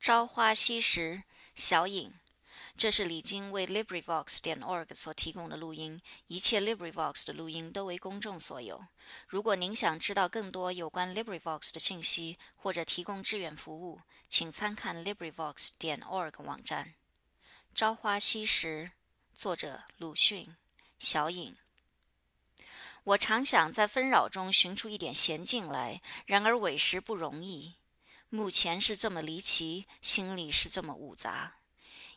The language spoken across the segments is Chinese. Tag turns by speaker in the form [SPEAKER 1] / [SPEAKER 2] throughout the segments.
[SPEAKER 1] 朝花夕拾，小影。这是李菁为 LibriVox 点 org 所提供的录音，一切 LibriVox 的录音都为公众所有。如果您想知道更多有关 LibriVox 的信息，或者提供志愿服务，请参看 LibriVox 点 org 网站。朝花夕拾，作者鲁迅，小影。我常想在纷扰中寻出一点闲静来，然而委实不容易。目前是这么离奇，心里是这么复杂。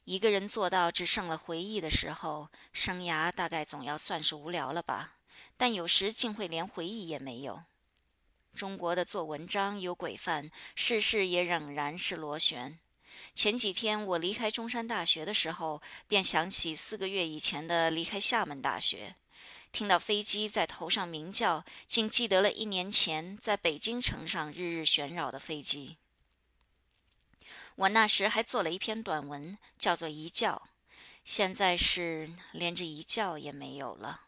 [SPEAKER 1] 一个人做到只剩了回忆的时候，生涯大概总要算是无聊了吧？但有时竟会连回忆也没有。中国的做文章有规范，世事也仍然是螺旋。前几天我离开中山大学的时候，便想起四个月以前的离开厦门大学，听到飞机在头上鸣叫，竟记得了一年前在北京城上日日旋绕的飞机。我那时还做了一篇短文，叫做《一觉》，现在是连这一觉也没有了。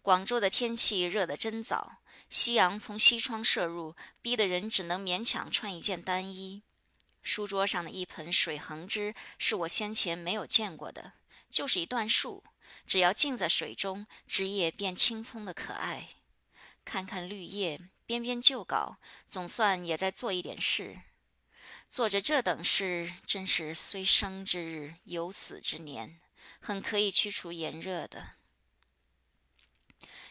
[SPEAKER 1] 广州的天气热得真早，夕阳从西窗射入，逼得人只能勉强穿一件单衣。书桌上的一盆水横枝是我先前没有见过的，就是一段树，只要浸在水中，枝叶便青葱的可爱。看看绿叶，编编旧稿，总算也在做一点事。做着这等事，真是虽生之日，有死之年，很可以驱除炎热的。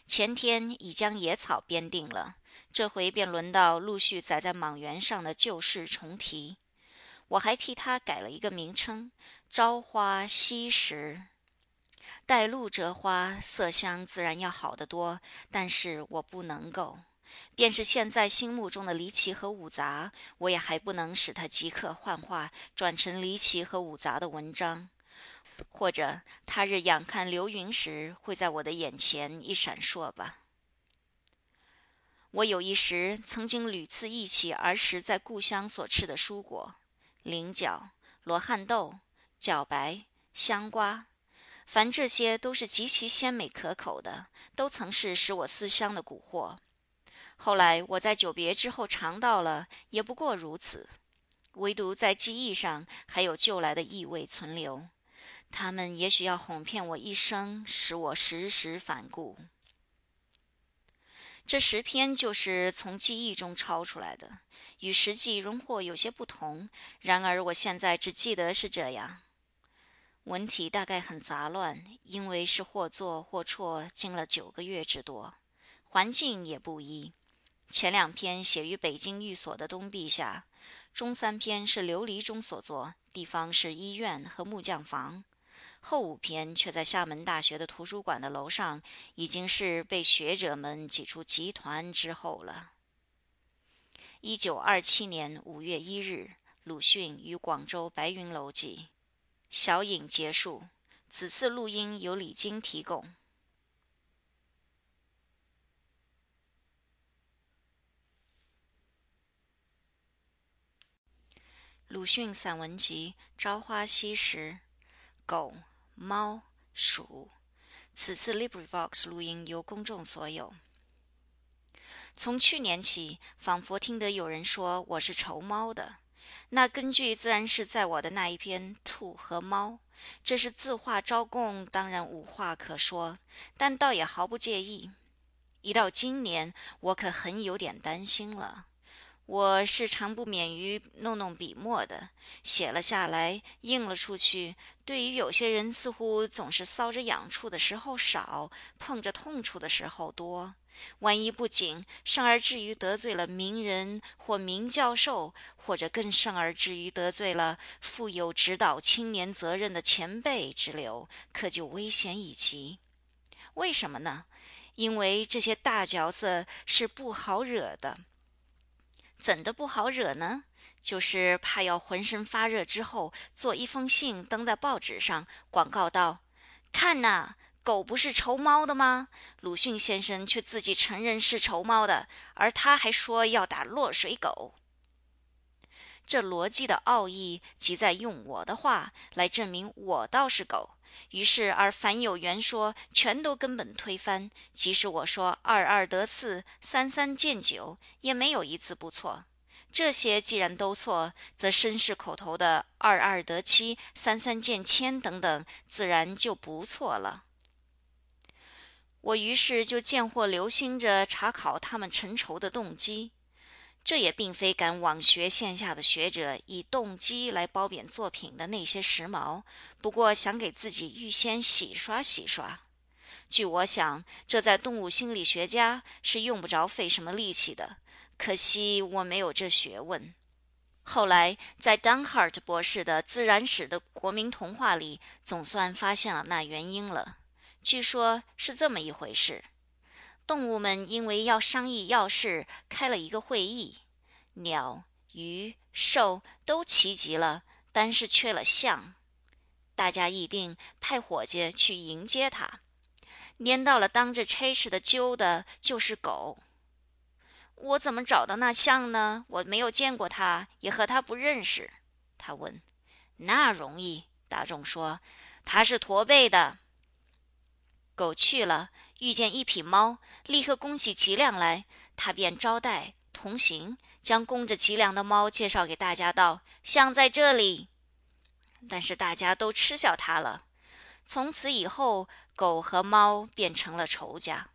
[SPEAKER 1] 前天已将野草编定了，这回便轮到陆续载在莽原上的旧事重提。我还替他改了一个名称：朝花夕拾。带露折花，色香自然要好得多，但是我不能够。便是现在心目中的离奇和五杂，我也还不能使它即刻幻化，转成离奇和五杂的文章，或者他日仰看流云时，会在我的眼前一闪烁吧。我有一时曾经屡次忆起儿时在故乡所吃的蔬果，菱角、罗汉豆、茭白、香瓜，凡这些都是极其鲜美可口的，都曾是使我思乡的古惑。后来我在久别之后尝到了，也不过如此。唯独在记忆上还有旧来的意味存留，他们也许要哄骗我一生，使我时时反顾。这十篇就是从记忆中抄出来的，与实际荣获有些不同。然而我现在只记得是这样。文体大概很杂乱，因为是或做或辍，经了九个月之多，环境也不一。前两篇写于北京寓所的东壁下，中三篇是琉璃中所作，地方是医院和木匠房，后五篇却在厦门大学的图书馆的楼上，已经是被学者们挤出集团之后了。一九二七年五月一日，鲁迅于广州白云楼记，小影结束。此次录音由李菁提供。鲁迅散文集《朝花夕拾》，狗、猫、鼠。此次 LibriVox 录音由公众所有。从去年起，仿佛听得有人说我是仇猫的，那根据自然是在我的那一篇《兔和猫》。这是自话招供，当然无话可说，但倒也毫不介意。一到今年，我可很有点担心了。我是常不免于弄弄笔墨的，写了下来，印了出去。对于有些人，似乎总是搔着痒处的时候少，碰着痛处的时候多。万一不谨，甚而至于得罪了名人或名教授，或者更甚而至于得罪了负有指导青年责任的前辈之流，可就危险已极。为什么呢？因为这些大角色是不好惹的。怎的不好惹呢？就是怕要浑身发热之后，做一封信登在报纸上，广告道：“看呐，狗不是仇猫的吗？鲁迅先生却自己承认是仇猫的，而他还说要打落水狗。”这逻辑的奥义，即在用我的话来证明我倒是狗。于是，而凡有缘说，全都根本推翻。即使我说二二得四，三三见九，也没有一字不错。这些既然都错，则绅士口头的“二二得七，三三见千”等等，自然就不错了。我于是就见或留心着查考他们陈筹的动机。这也并非赶往学线下的学者以动机来褒贬作品的那些时髦，不过想给自己预先洗刷洗刷。据我想，这在动物心理学家是用不着费什么力气的。可惜我没有这学问。后来在 Dunhart 博士的《自然史的国民童话》里，总算发现了那原因了。据说是这么一回事。动物们因为要商议要事，开了一个会议。鸟、鱼、兽都齐集了，但是缺了象。大家议定派伙计去迎接他。粘到了当着差事的揪的就是狗。我怎么找到那象呢？我没有见过它，也和它不认识。他问。那容易，大众说，它是驼背的。狗去了。遇见一匹猫，立刻弓起脊梁来，他便招待同行，将弓着脊梁的猫介绍给大家，道：“像在这里。”但是大家都嗤笑他了。从此以后，狗和猫变成了仇家。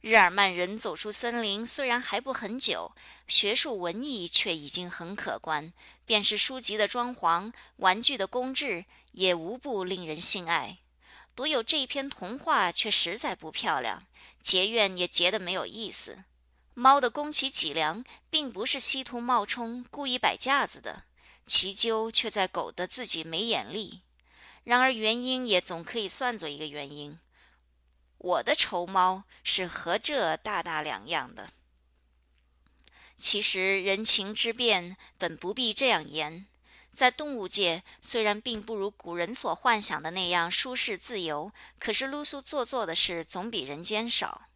[SPEAKER 1] 日耳曼人走出森林，虽然还不很久，学术文艺却已经很可观。便是书籍的装潢、玩具的工制，也无不令人心爱。独有这篇童话却实在不漂亮，结怨也结得没有意思。猫的弓起脊梁，并不是稀图冒充、故意摆架子的，其究却在狗的自己没眼力。然而原因也总可以算作一个原因。我的仇猫是和这大大两样的。其实人情之变本不必这样言。在动物界，虽然并不如古人所幻想的那样舒适自由，可是露宿做作的事总比人间少。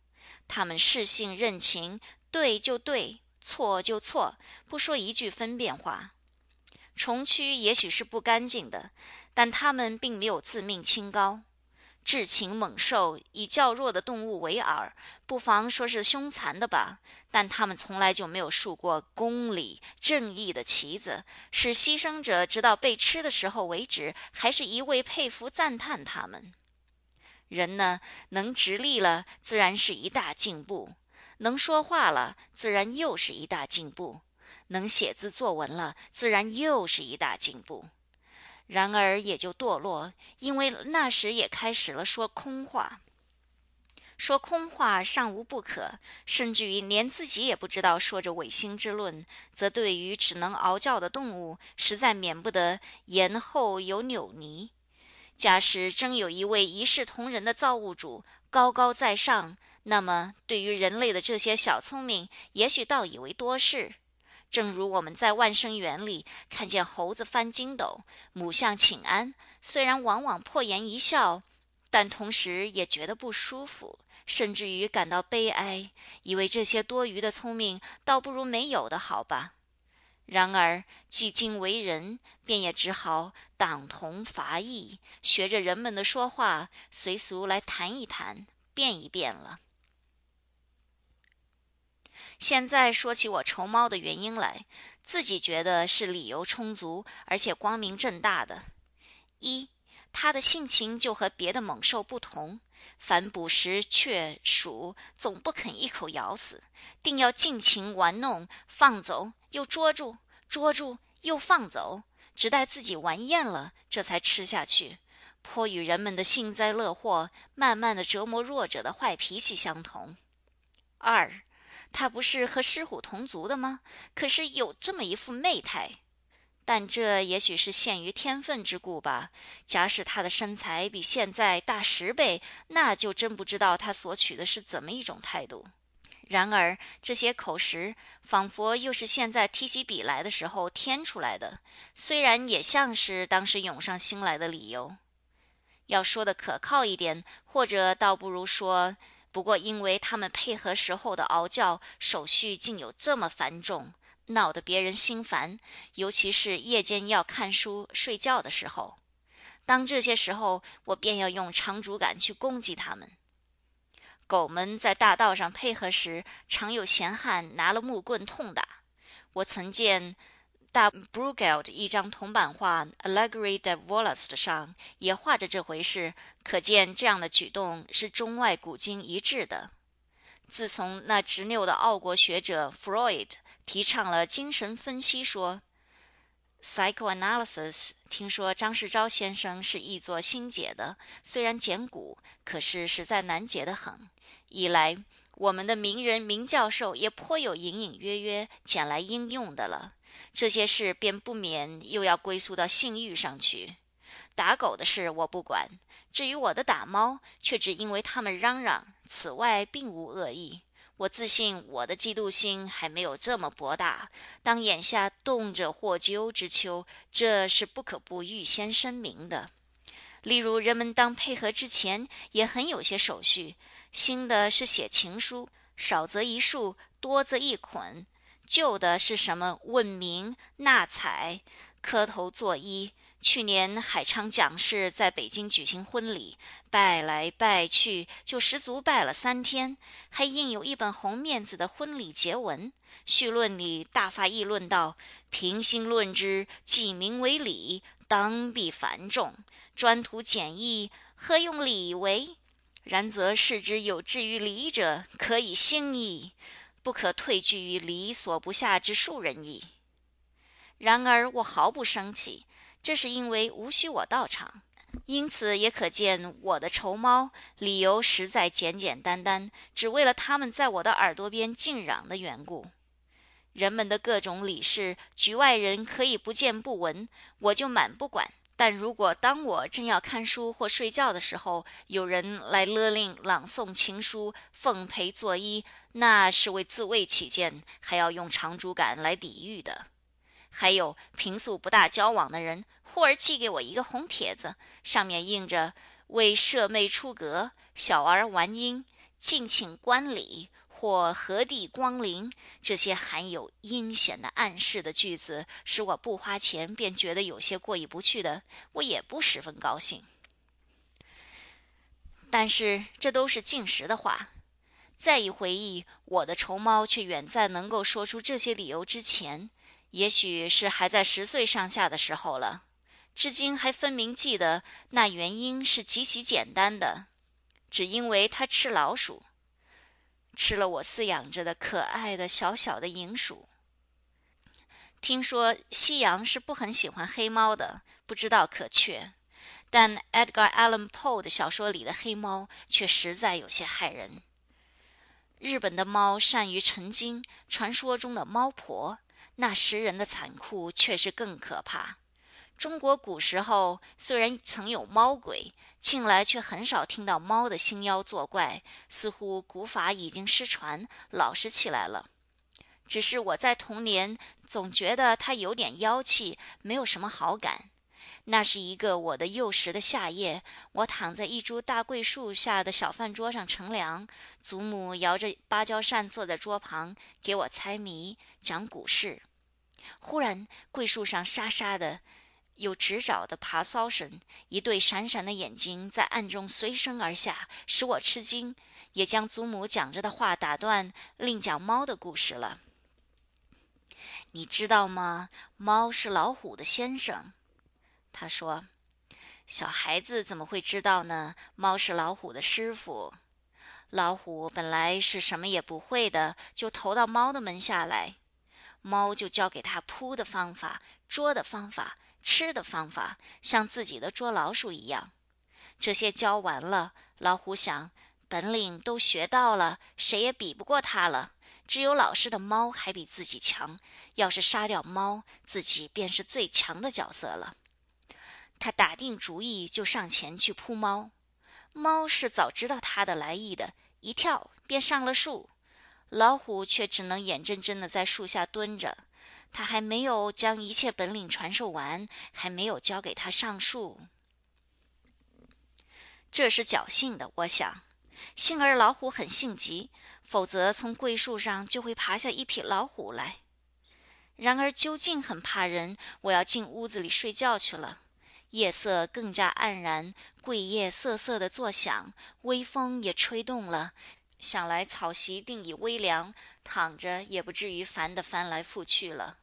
[SPEAKER 1] 他们适性任情，对就对，错就错，不说一句分辨话。虫蛆也许是不干净的，但他们并没有自命清高。至禽猛兽以较弱的动物为饵，不妨说是凶残的吧。但他们从来就没有竖过公理正义的旗子，使牺牲者直到被吃的时候为止，还是一味佩服赞叹他们。人呢，能直立了，自然是一大进步；能说话了，自然又是一大进步；能写字作文了，自然又是一大进步。然而也就堕落，因为那时也开始了说空话。说空话尚无不可，甚至于连自己也不知道说着违心之论，则对于只能嗷叫的动物，实在免不得言后有扭捏。假使真有一位一视同仁的造物主，高高在上，那么对于人类的这些小聪明，也许倒以为多事。正如我们在万生园里看见猴子翻筋斗，母象请安，虽然往往破颜一笑，但同时也觉得不舒服，甚至于感到悲哀，以为这些多余的聪明倒不如没有的好吧。然而既今为人，便也只好党同伐异，学着人们的说话，随俗来谈一谈，变一变了。现在说起我愁猫的原因来，自己觉得是理由充足，而且光明正大的。一，它的性情就和别的猛兽不同，凡捕食雀鼠，总不肯一口咬死，定要尽情玩弄，放走又捉住，捉住又放走，直待自己玩厌了，这才吃下去。颇与人们的幸灾乐祸、慢慢的折磨弱者的坏脾气相同。二。他不是和狮虎同族的吗？可是有这么一副媚态，但这也许是限于天分之故吧。假使他的身材比现在大十倍，那就真不知道他所取的是怎么一种态度。然而这些口实，仿佛又是现在提起笔来的时候添出来的，虽然也像是当时涌上心来的理由。要说的可靠一点，或者倒不如说。不过，因为他们配合时候的嗷叫手续竟有这么繁重，闹得别人心烦，尤其是夜间要看书睡觉的时候。当这些时候，我便要用长竹竿去攻击他们。狗们在大道上配合时，常有闲汉拿了木棍痛打。我曾见大 Bruegel 一张铜版画《Allegory de v o l a s t》上也画着这回事，可见这样的举动是中外古今一致的。自从那执拗的奥国学者 Freud 提倡了精神分析说 （psychoanalysis），听说张世钊先生是译作新解的，虽然简古，可是实在难解得很。以来，我们的名人名教授也颇有隐隐约约捡来应用的了。这些事便不免又要归宿到性欲上去。打狗的事我不管，至于我的打猫，却只因为他们嚷嚷。此外并无恶意，我自信我的嫉妒心还没有这么博大。当眼下动辄获咎之秋，这是不可不预先声明的。例如，人们当配合之前，也很有些手续。新的是写情书，少则一束，多则一捆；旧的是什么问名、纳采、磕头作揖。去年海昌蒋氏在北京举行婚礼，拜来拜去，就十足拜了三天，还印有一本红面子的婚礼结文。序论里大发议论道：“平心论之，既名为礼，当必繁重；专图简易，何用礼为？然则视之有志于礼者，可以兴矣，不可退居于礼所不下之庶人矣。”然而我毫不生气。这是因为无需我到场，因此也可见我的仇猫理由实在简简单单，只为了他们在我的耳朵边静嚷的缘故。人们的各种礼事，局外人可以不见不闻，我就满不管。但如果当我正要看书或睡觉的时候，有人来勒令朗诵情书、奉陪作揖，那是为自卫起见，还要用长竹竿来抵御的。还有平素不大交往的人，忽而寄给我一个红帖子，上面印着“为舍妹出阁，小儿玩音，敬请观礼或何地光临”这些含有阴险的暗示的句子，使我不花钱便觉得有些过意不去的，我也不十分高兴。但是这都是进时的话，再一回忆，我的仇猫却远在能够说出这些理由之前。也许是还在十岁上下的时候了，至今还分明记得那原因是极其简单的，只因为他吃老鼠，吃了我饲养着的可爱的小小的银鼠。听说西洋是不很喜欢黑猫的，不知道可确，但 Edgar Allan Poe 的小说里的黑猫却实在有些害人。日本的猫善于成精，传说中的猫婆。那食人的残酷却是更可怕。中国古时候虽然曾有猫鬼，近来却很少听到猫的兴妖作怪，似乎古法已经失传，老实起来了。只是我在童年总觉得它有点妖气，没有什么好感。那是一个我的幼时的夏夜，我躺在一株大桂树下的小饭桌上乘凉，祖母摇着芭蕉扇坐在桌旁，给我猜谜、讲古事。忽然，桂树上沙沙的有直爪的爬搔声，一对闪闪的眼睛在暗中随声而下，使我吃惊，也将祖母讲着的话打断，另讲猫的故事了。你知道吗？猫是老虎的先生。他说：“小孩子怎么会知道呢？猫是老虎的师傅。老虎本来是什么也不会的，就投到猫的门下来，猫就教给他扑的方法、捉的方法、吃的方法，像自己的捉老鼠一样。这些教完了，老虎想，本领都学到了，谁也比不过他了。只有老实的猫还比自己强。要是杀掉猫，自己便是最强的角色了。”他打定主意就上前去扑猫，猫是早知道他的来意的，一跳便上了树，老虎却只能眼睁睁的在树下蹲着。他还没有将一切本领传授完，还没有教给他上树。这是侥幸的，我想，幸而老虎很性急，否则从桂树上就会爬下一匹老虎来。然而究竟很怕人，我要进屋子里睡觉去了。夜色更加黯然，桂叶瑟瑟的作响，微风也吹动了，想来草席定已微凉，躺着也不至于烦得翻来覆去了。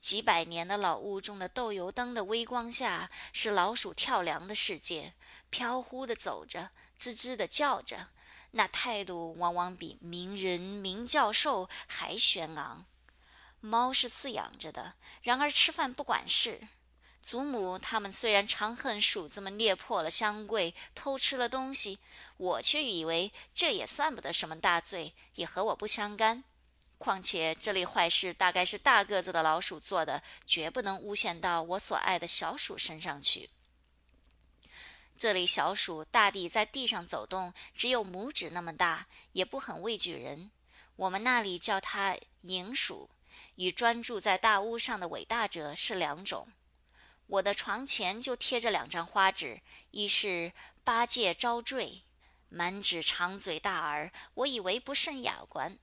[SPEAKER 1] 几百年的老屋中的豆油灯的微光下，是老鼠跳梁的世界，飘忽的走着，吱吱的叫着，那态度往往比名人、名教授还轩昂。猫是饲养着的，然而吃饭不管事。祖母他们虽然常恨鼠子们裂破了箱柜，偷吃了东西，我却以为这也算不得什么大罪，也和我不相干。况且这类坏事大概是大个子的老鼠做的，绝不能诬陷到我所爱的小鼠身上去。这类小鼠大抵在地上走动，只有拇指那么大，也不很畏惧人。我们那里叫它蝇鼠，与专注在大屋上的伟大者是两种。我的床前就贴着两张花纸，一是八戒招赘，满纸长嘴大耳，我以为不甚雅观。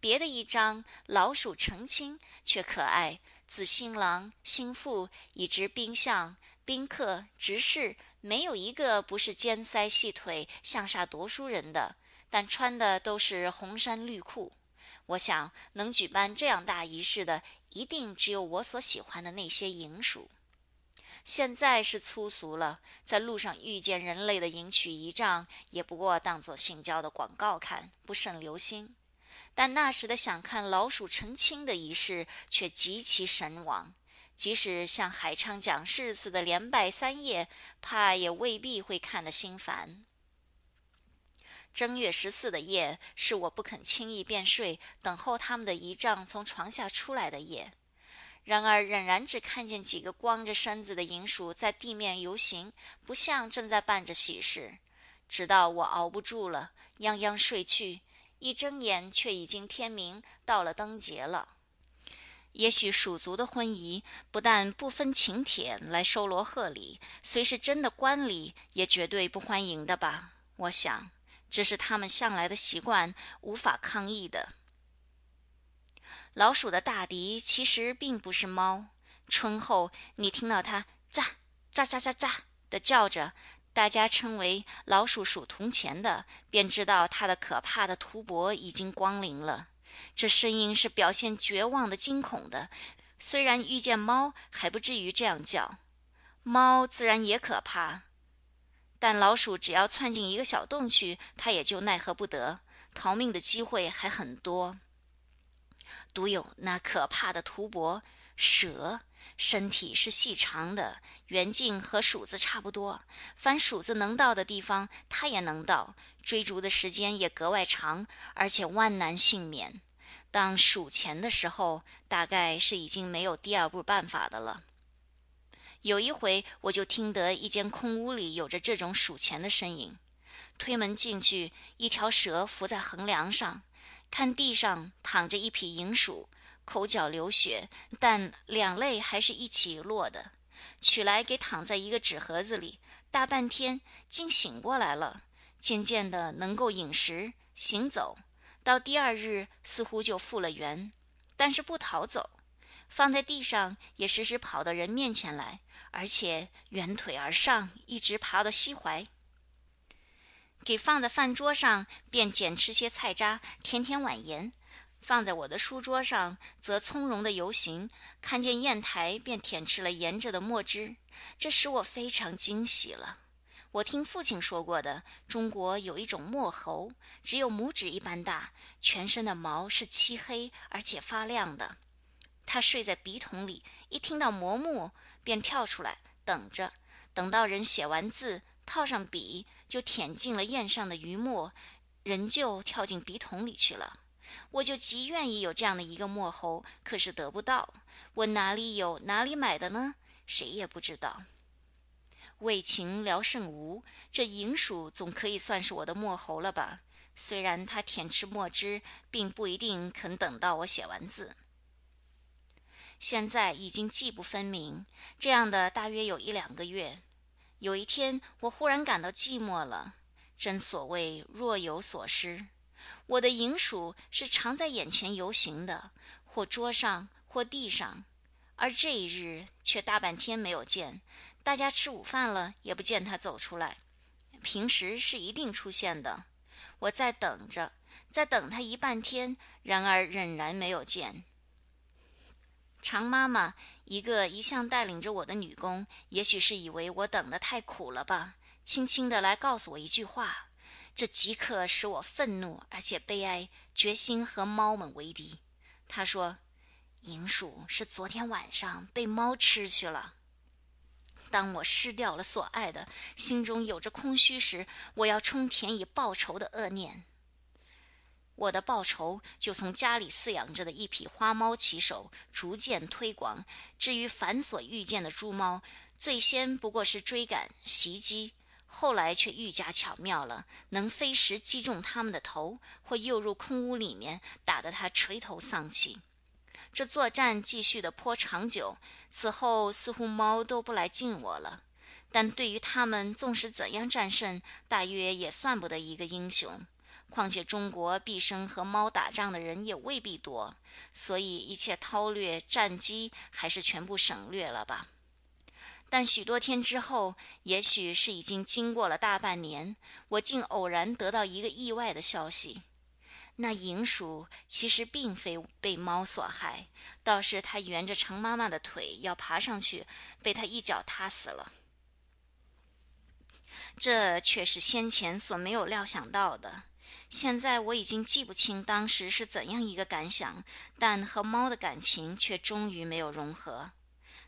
[SPEAKER 1] 别的一张老鼠成亲，却可爱。自新郎、新妇，以至宾相、宾客、执事，没有一个不是尖腮细腿、像煞读书人的，但穿的都是红衫绿裤。我想，能举办这样大仪式的，一定只有我所喜欢的那些银鼠。现在是粗俗了，在路上遇见人类的迎娶仪仗，也不过当作性交的广告看，不甚留心。但那时的想看老鼠成亲的仪式，却极其神往。即使像海昌讲事似的连拜三夜，怕也未必会看得心烦。正月十四的夜，是我不肯轻易便睡，等候他们的仪仗从床下出来的夜。然而仍然只看见几个光着身子的银鼠在地面游行，不像正在办着喜事。直到我熬不住了，泱泱睡去。一睁眼，却已经天明，到了灯节了。也许蜀族的婚仪不但不分请帖来收罗贺礼，虽是真的官礼，也绝对不欢迎的吧？我想，这是他们向来的习惯，无法抗议的。老鼠的大敌其实并不是猫。春后，你听到它喳喳喳喳喳的叫着。大家称为老鼠鼠铜钱的，便知道它的可怕的屠伯已经光临了。这声音是表现绝望的惊恐的。虽然遇见猫还不至于这样叫，猫自然也可怕，但老鼠只要窜进一个小洞去，它也就奈何不得，逃命的机会还很多。独有那可怕的图伯蛇。身体是细长的，圆径和鼠子差不多。凡鼠子能到的地方，它也能到。追逐的时间也格外长，而且万难幸免。当数钱的时候，大概是已经没有第二步办法的了。有一回，我就听得一间空屋里有着这种数钱的声音。推门进去，一条蛇伏在横梁上，看地上躺着一匹银鼠。口角流血，但两泪还是一起落的。取来给躺在一个纸盒子里，大半天竟醒过来了。渐渐的能够饮食、行走，到第二日似乎就复了原，但是不逃走，放在地上也时时跑到人面前来，而且圆腿而上，一直爬到膝怀。给放在饭桌上，便捡吃些菜渣，舔舔碗盐。放在我的书桌上，则从容的游行；看见砚台，便舔吃了沿着的墨汁，这使我非常惊喜了。我听父亲说过的，中国有一种墨猴，只有拇指一般大，全身的毛是漆黑而且发亮的。它睡在笔筒里，一听到磨墨，便跳出来等着，等到人写完字，套上笔，就舔进了砚上的余墨，仍旧跳进笔筒里去了。我就极愿意有这样的一个墨猴，可是得不到。问哪里有，哪里买的呢？谁也不知道。为情聊胜无，这银鼠总可以算是我的墨猴了吧？虽然它舔吃墨汁，并不一定肯等到我写完字。现在已经记不分明，这样的大约有一两个月。有一天，我忽然感到寂寞了。真所谓若有所失。我的银鼠是常在眼前游行的，或桌上，或地上，而这一日却大半天没有见。大家吃午饭了，也不见它走出来。平时是一定出现的。我在等着，在等他一半天，然而仍然没有见。常妈妈，一个一向带领着我的女工，也许是以为我等得太苦了吧，轻轻地来告诉我一句话，这即刻使我愤怒而且悲哀，决心和猫们为敌。她说：“银鼠是昨天晚上被猫吃去了。”当我失掉了所爱的，心中有着空虚时，我要冲田以报仇的恶念。我的报仇就从家里饲养着的一匹花猫起手，逐渐推广。至于凡所遇见的猪猫，最先不过是追赶、袭击，后来却愈加巧妙了，能飞时击中他们的头，或诱入空屋里面，打得他垂头丧气。这作战继续的颇长久，此后似乎猫都不来近我了。但对于他们，纵使怎样战胜，大约也算不得一个英雄。况且中国毕生和猫打仗的人也未必多，所以一切韬略战机还是全部省略了吧。但许多天之后，也许是已经经过了大半年，我竟偶然得到一个意外的消息。那银鼠其实并非被猫所害，倒是它沿着长妈妈的腿要爬上去，被它一脚踏死了。这却是先前所没有料想到的。现在我已经记不清当时是怎样一个感想，但和猫的感情却终于没有融合。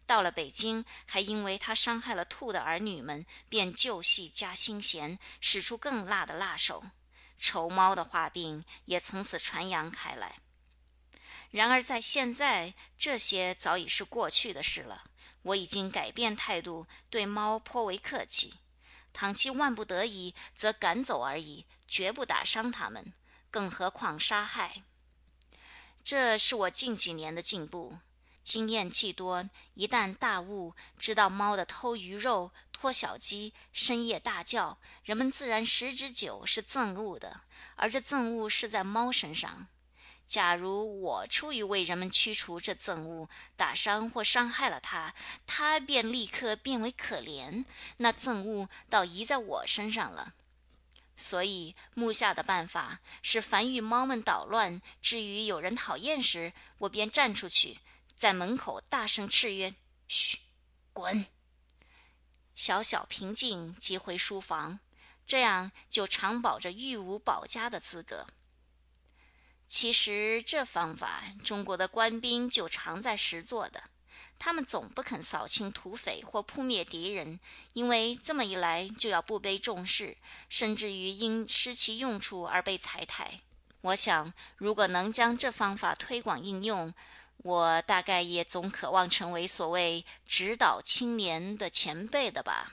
[SPEAKER 1] 到了北京，还因为它伤害了兔的儿女们，便旧戏加新弦，使出更辣的辣手。愁猫的画病也从此传扬开来。然而在现在，这些早已是过去的事了。我已经改变态度，对猫颇为客气。倘其万不得已，则赶走而已，绝不打伤它们，更何况杀害。这是我近几年的进步。经验既多，一旦大悟，知道猫的偷鱼肉、拖小鸡、深夜大叫，人们自然十之九是憎恶的，而这憎恶是在猫身上。假如我出于为人们驱除这憎恶，打伤或伤害了它，它便立刻变为可怜，那憎恶倒移在我身上了。所以木下的办法是，凡遇猫们捣乱，至于有人讨厌时，我便站出去。在门口大声斥曰：“嘘，滚！”小小平静，即回书房，这样就常保着御无保家的资格。其实这方法，中国的官兵就常在实做的。他们总不肯扫清土匪或扑灭敌人，因为这么一来就要不被重视，甚至于因失其用处而被裁汰。我想，如果能将这方法推广应用，我大概也总渴望成为所谓指导青年的前辈的吧，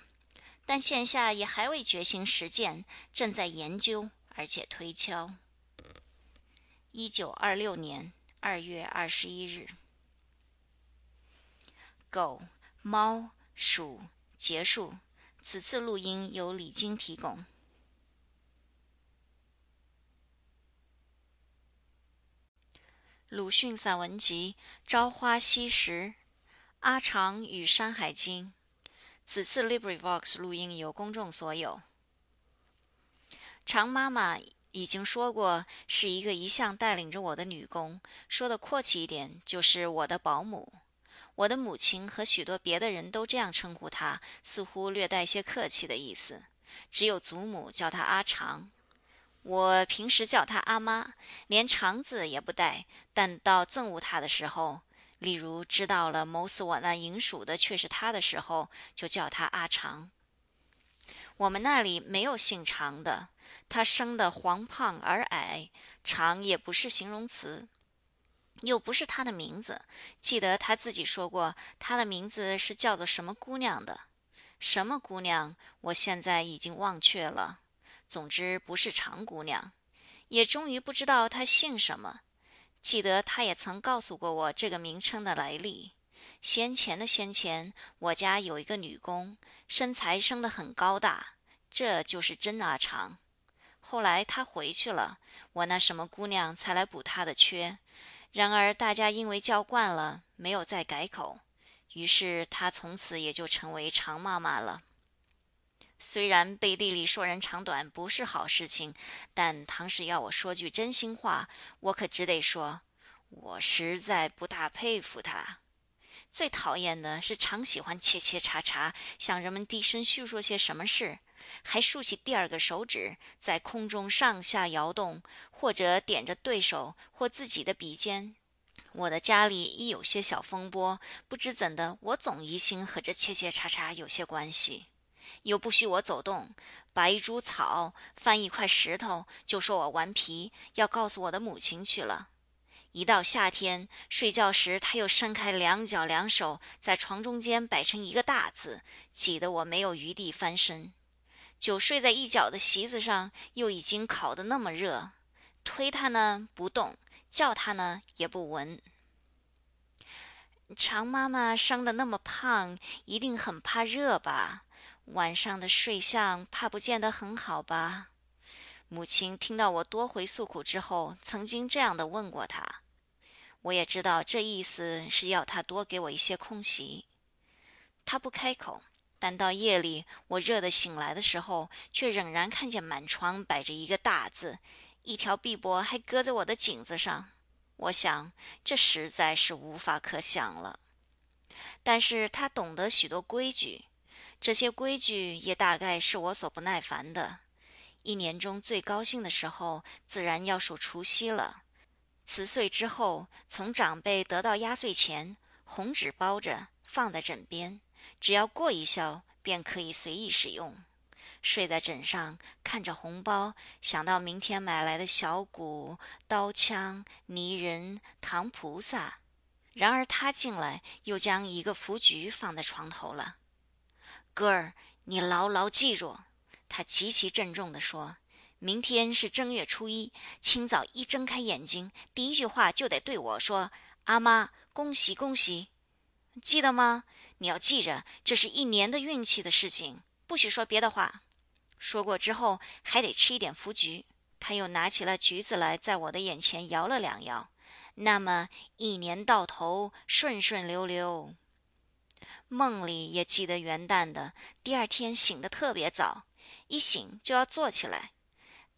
[SPEAKER 1] 但现下也还未决心实践，正在研究而且推敲。一九二六年二月二十一日，狗、猫、鼠结束。此次录音由李晶提供。鲁迅散文集《朝花夕拾》，阿长与《山海经》。此次 LibriVox 录音由公众所有。长妈妈已经说过，是一个一向带领着我的女工，说的阔气一点，就是我的保姆。我的母亲和许多别的人都这样称呼她，似乎略带些客气的意思。只有祖母叫她阿长。我平时叫她阿妈，连肠子也不带。但到憎恶她的时候，例如知道了谋死我那银鼠的却是她的时候，就叫她阿长。我们那里没有姓长的，她生的黄胖而矮，长也不是形容词，又不是她的名字。记得她自己说过，她的名字是叫做什么姑娘的，什么姑娘，我现在已经忘却了。总之不是长姑娘，也终于不知道她姓什么。记得她也曾告诉过我这个名称的来历。先前的先前，我家有一个女工，身材生得很高大，这就是真阿长。后来她回去了，我那什么姑娘才来补她的缺。然而大家因为叫惯了，没有再改口，于是她从此也就成为常妈妈了。虽然背地里说人长短不是好事情，但唐使要我说句真心话，我可只得说，我实在不大佩服他。最讨厌的是常喜欢切切查查，向人们低声叙说些什么事，还竖起第二个手指在空中上下摇动，或者点着对手或自己的鼻尖。我的家里一有些小风波，不知怎的，我总疑心和这切切叉叉有些关系。又不许我走动，拔一株草，翻一块石头，就说我顽皮，要告诉我的母亲去了。一到夏天睡觉时，他又伸开两脚两手，在床中间摆成一个大字，挤得我没有余地翻身。就睡在一角的席子上，又已经烤得那么热，推他呢不动，叫他呢也不闻。常妈妈生得那么胖，一定很怕热吧？晚上的睡相怕不见得很好吧？母亲听到我多回诉苦之后，曾经这样的问过他。我也知道这意思是要他多给我一些空隙。他不开口，但到夜里我热得醒来的时候，却仍然看见满床摆着一个大字，一条臂膊还搁在我的颈子上。我想这实在是无法可想了。但是他懂得许多规矩，这些规矩也大概是我所不耐烦的。一年中最高兴的时候，自然要数除夕了。辞岁之后，从长辈得到压岁钱，红纸包着放在枕边，只要过一宵，便可以随意使用。睡在枕上，看着红包，想到明天买来的小鼓、刀枪、泥人、糖菩萨。然而他进来，又将一个福菊放在床头了。哥儿，你牢牢记住。他极其郑重地说：“明天是正月初一，清早一睁开眼睛，第一句话就得对我说：‘阿妈，恭喜恭喜！’记得吗？你要记着，这是一年的运气的事情，不许说别的话。说过之后，还得吃一点福橘。”他又拿起了橘子来，在我的眼前摇了两摇。那么一年到头顺顺溜溜。梦里也记得元旦的第二天，醒得特别早。一醒就要坐起来，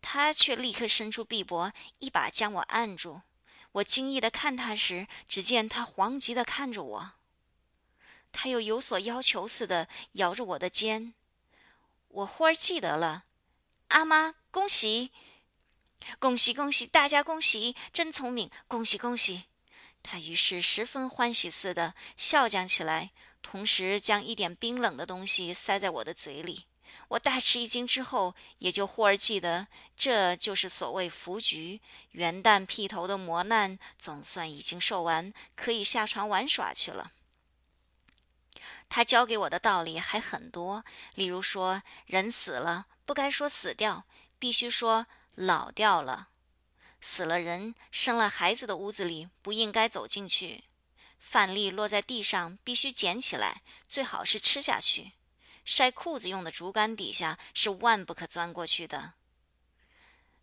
[SPEAKER 1] 他却立刻伸出臂膊，一把将我按住。我惊异的看他时，只见他惶急的看着我。他又有所要求似的摇着我的肩。我忽而记得了，阿妈，恭喜，恭喜恭喜，大家恭喜，真聪明，恭喜恭喜。他于是十分欢喜似的笑讲起来，同时将一点冰冷的东西塞在我的嘴里。我大吃一惊，之后也就忽而记得，这就是所谓福局。元旦劈头的磨难总算已经受完，可以下船玩耍去了。他教给我的道理还很多，例如说，人死了不该说死掉，必须说老掉了；死了人生了孩子的屋子里不应该走进去；饭粒落在地上必须捡起来，最好是吃下去。晒裤子用的竹竿底下是万不可钻过去的。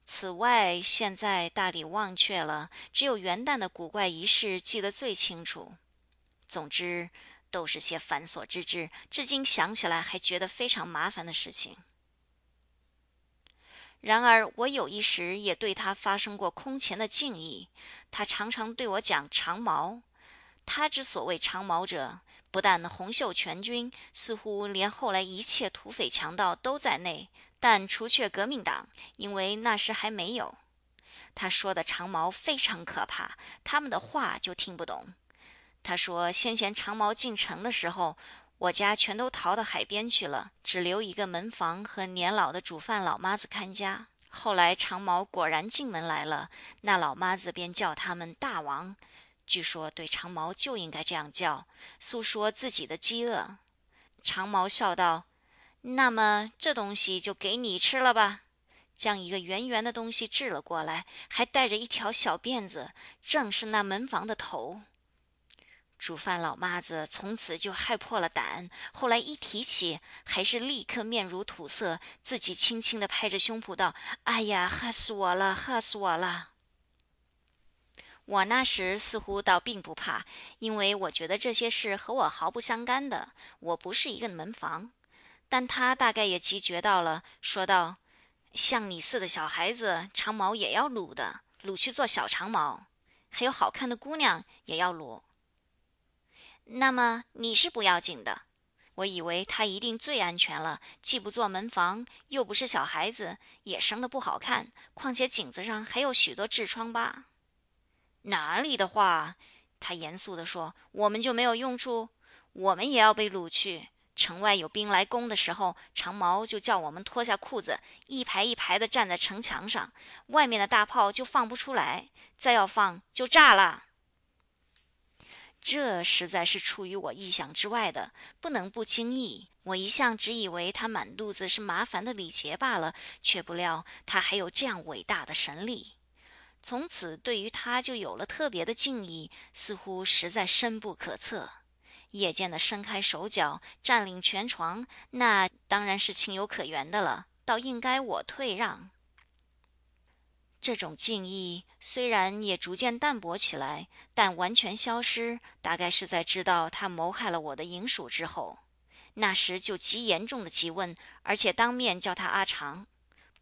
[SPEAKER 1] 此外，现在大抵忘却了，只有元旦的古怪仪式记得最清楚。总之，都是些繁琐之至，至今想起来还觉得非常麻烦的事情。然而，我有一时也对他发生过空前的敬意。他常常对我讲长毛。他之所谓长毛者。不但洪秀全军，似乎连后来一切土匪强盗都在内，但除却革命党，因为那时还没有。他说的长毛非常可怕，他们的话就听不懂。他说先前长毛进城的时候，我家全都逃到海边去了，只留一个门房和年老的煮饭老妈子看家。后来长毛果然进门来了，那老妈子便叫他们大王。据说对长毛就应该这样叫，诉说自己的饥饿。长毛笑道：“那么这东西就给你吃了吧。”将一个圆圆的东西掷了过来，还带着一条小辫子，正是那门房的头。煮饭老妈子从此就害破了胆，后来一提起，还是立刻面如土色，自己轻轻地拍着胸脯道：“哎呀，吓死我了，吓死我了！”我那时似乎倒并不怕，因为我觉得这些事和我毫不相干的。我不是一个门房，但他大概也急觉到了，说道：“像你似的小孩子，长毛也要撸的，撸去做小长毛；还有好看的姑娘也要撸。那么你是不要紧的。我以为他一定最安全了，既不做门房，又不是小孩子，也生得不好看，况且颈子上还有许多痔疮疤。哪里的话？他严肃地说：“我们就没有用处，我们也要被掳去。”城外有兵来攻的时候，长毛就叫我们脱下裤子，一排一排的站在城墙上，外面的大炮就放不出来，再要放就炸了。这实在是出于我意想之外的，不能不惊异。我一向只以为他满肚子是麻烦的礼节罢了，却不料他还有这样伟大的神力。从此对于他就有了特别的敬意，似乎实在深不可测。夜间的伸开手脚，占领全床，那当然是情有可原的了，倒应该我退让。这种敬意虽然也逐渐淡薄起来，但完全消失，大概是在知道他谋害了我的银鼠之后。那时就极严重的急问，而且当面叫他阿长。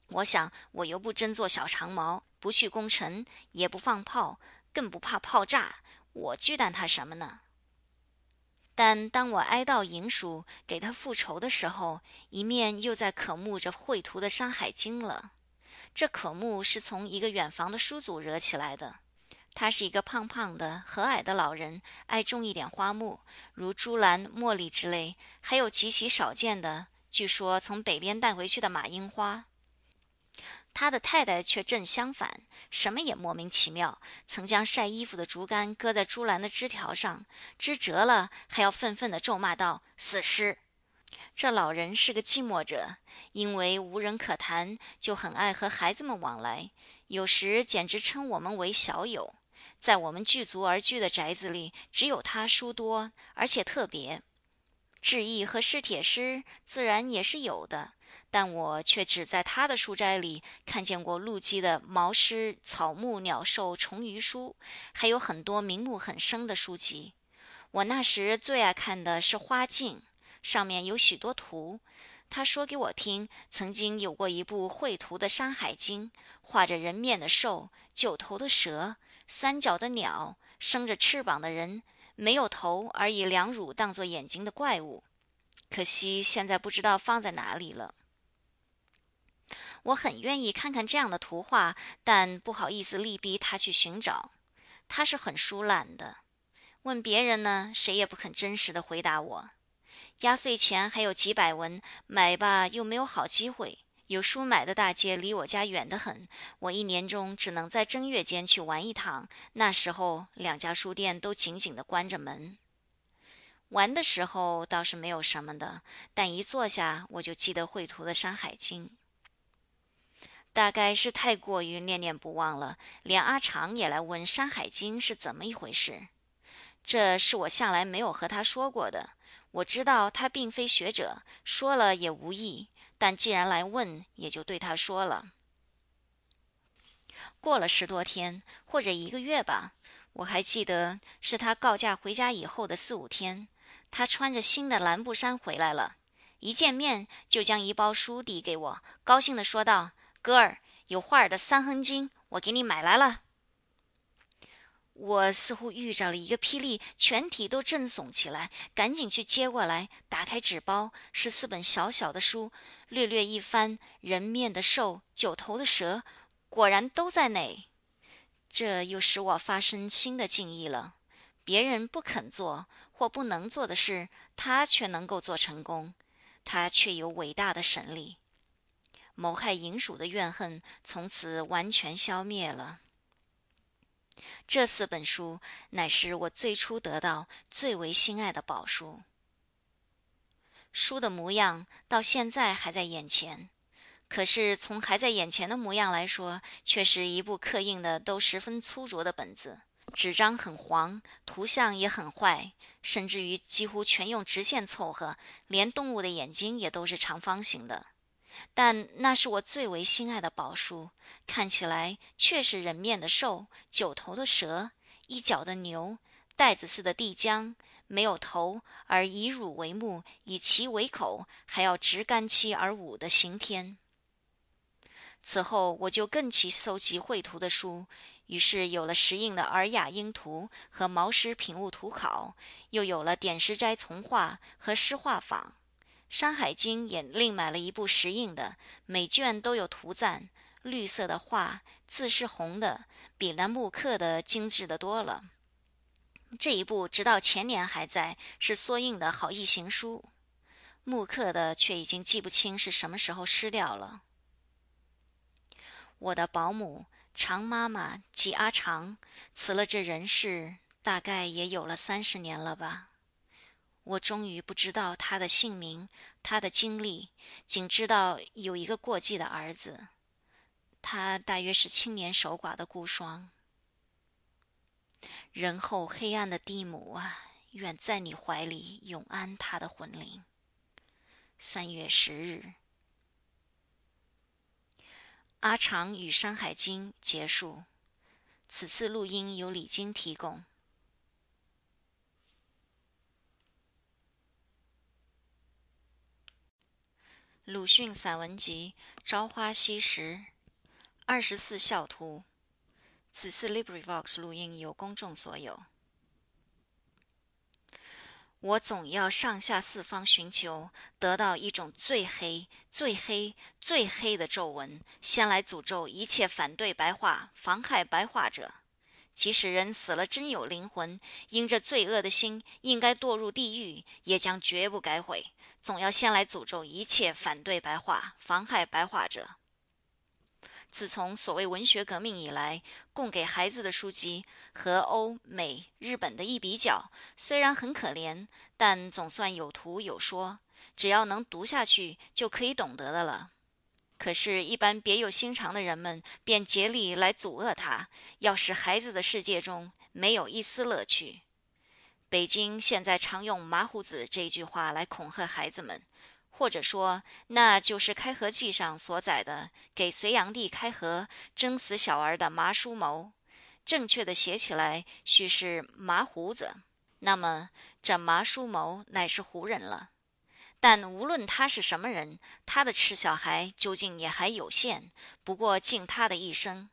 [SPEAKER 1] 我想，我又不真做小长毛，不去攻城，也不放炮，更不怕炮炸，我惧惮他什么呢？但当我哀悼银鼠给他复仇的时候，一面又在渴慕着绘图的《山海经》了。这可慕是从一个远房的叔祖惹起来的。他是一个胖胖的、和蔼的老人，爱种一点花木，如珠兰、茉莉之类，还有极其少见的，据说从北边带回去的马樱花。他的太太却正相反，什么也莫名其妙。曾将晒衣服的竹竿搁在珠兰的枝条上，枝折了，还要愤愤地咒骂道：“死尸！”这老人是个寂寞者，因为无人可谈，就很爱和孩子们往来，有时简直称我们为小友。在我们聚族而居的宅子里，只有他书多，而且特别。志毅和师铁师自然也是有的。但我却只在他的书斋里看见过陆基的毛诗、草木、鸟兽、虫鱼书，还有很多名目很深的书籍。我那时最爱看的是《花镜》，上面有许多图。他说给我听，曾经有过一部绘图的《山海经》，画着人面的兽、九头的蛇、三脚的鸟、生着翅膀的人，没有头而以两乳当作眼睛的怪物。可惜现在不知道放在哪里了。我很愿意看看这样的图画，但不好意思力逼他去寻找。他是很疏懒的。问别人呢，谁也不肯真实的回答我。压岁钱还有几百文，买吧又没有好机会。有书买的大街离我家远得很，我一年中只能在正月间去玩一趟。那时候两家书店都紧紧的关着门。玩的时候倒是没有什么的，但一坐下我就记得绘图的《山海经》。大概是太过于念念不忘了，连阿长也来问《山海经》是怎么一回事。这是我向来没有和他说过的。我知道他并非学者，说了也无益。但既然来问，也就对他说了。过了十多天，或者一个月吧，我还记得是他告假回家以后的四五天，他穿着新的蓝布衫回来了，一见面就将一包书递给我，高兴地说道。哥儿，有画儿的《三横经》，我给你买来了。我似乎遇着了一个霹雳，全体都震悚起来，赶紧去接过来，打开纸包，是四本小小的书，略略一翻，人面的兽，九头的蛇，果然都在内。这又使我发生新的敬意了。别人不肯做或不能做的事，他却能够做成功，他却有伟大的神力。谋害银鼠的怨恨从此完全消灭了。这四本书乃是我最初得到、最为心爱的宝书。书的模样到现在还在眼前，可是从还在眼前的模样来说，却是一部刻印的都十分粗拙的本子，纸张很黄，图像也很坏，甚至于几乎全用直线凑合，连动物的眼睛也都是长方形的。但那是我最为心爱的宝书，看起来却是人面的兽，九头的蛇，一角的牛，带子似的地浆，没有头，而以乳为目，以其为口，还要直干期而舞的刑天。此后，我就更其搜集绘图的书，于是有了石印的《尔雅英图》和《毛诗品物图考》，又有了《点石斋从画》和《诗画坊》。《山海经》也另买了一部石印的，每卷都有图赞，绿色的画，字是红的，比那木刻的精致的多了。这一部直到前年还在，是缩印的好易行书，木刻的却已经记不清是什么时候失掉了。我的保姆常妈妈即阿长辞了这人世，大概也有了三十年了吧。我终于不知道他的姓名，他的经历，仅知道有一个过继的儿子。他大约是青年守寡的孤孀。人后黑暗的地母啊，愿在你怀里永安他的魂灵。三月十日。阿长与《山海经》结束。此次录音由李晶提供。鲁迅散文集《朝花夕拾》二十四孝图。此次 LibriVox 录音由公众所有。我总要上下四方寻求，得到一种最黑、最黑、最黑的皱纹，先来诅咒一切反对白话、妨害白话者。即使人死了真有灵魂，因这罪恶的心应该堕入地狱，也将绝不改悔。总要先来诅咒一切反对白话、妨害白话者。自从所谓文学革命以来，供给孩子的书籍和欧美、日本的一比较，虽然很可怜，但总算有图有说，只要能读下去，就可以懂得的了。可是，一般别有心肠的人们便竭力来阻遏他，要使孩子的世界中没有一丝乐趣。北京现在常用“麻胡子”这句话来恐吓孩子们。或者说，那就是《开河记》上所载的给隋炀帝开河、征死小儿的麻叔谋。正确的写起来，须是麻胡子。那么，这麻叔谋乃是胡人了。但无论他是什么人，他的吃小孩究竟也还有限。不过，尽他的一生，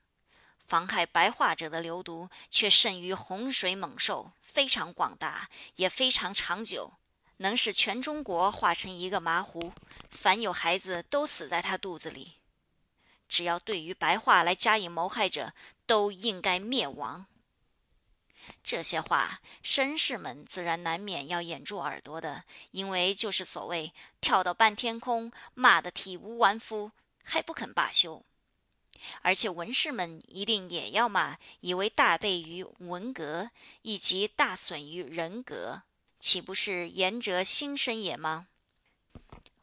[SPEAKER 1] 妨害白化者的流毒，却甚于洪水猛兽，非常广大，也非常长久。能使全中国化成一个麻糊，凡有孩子都死在他肚子里。只要对于白话来加以谋害者，都应该灭亡。这些话，绅士们自然难免要掩住耳朵的，因为就是所谓跳到半天空，骂得体无完肤，还不肯罢休。而且文士们一定也要骂，以为大悖于文格，以及大损于人格。岂不是言者心生也吗？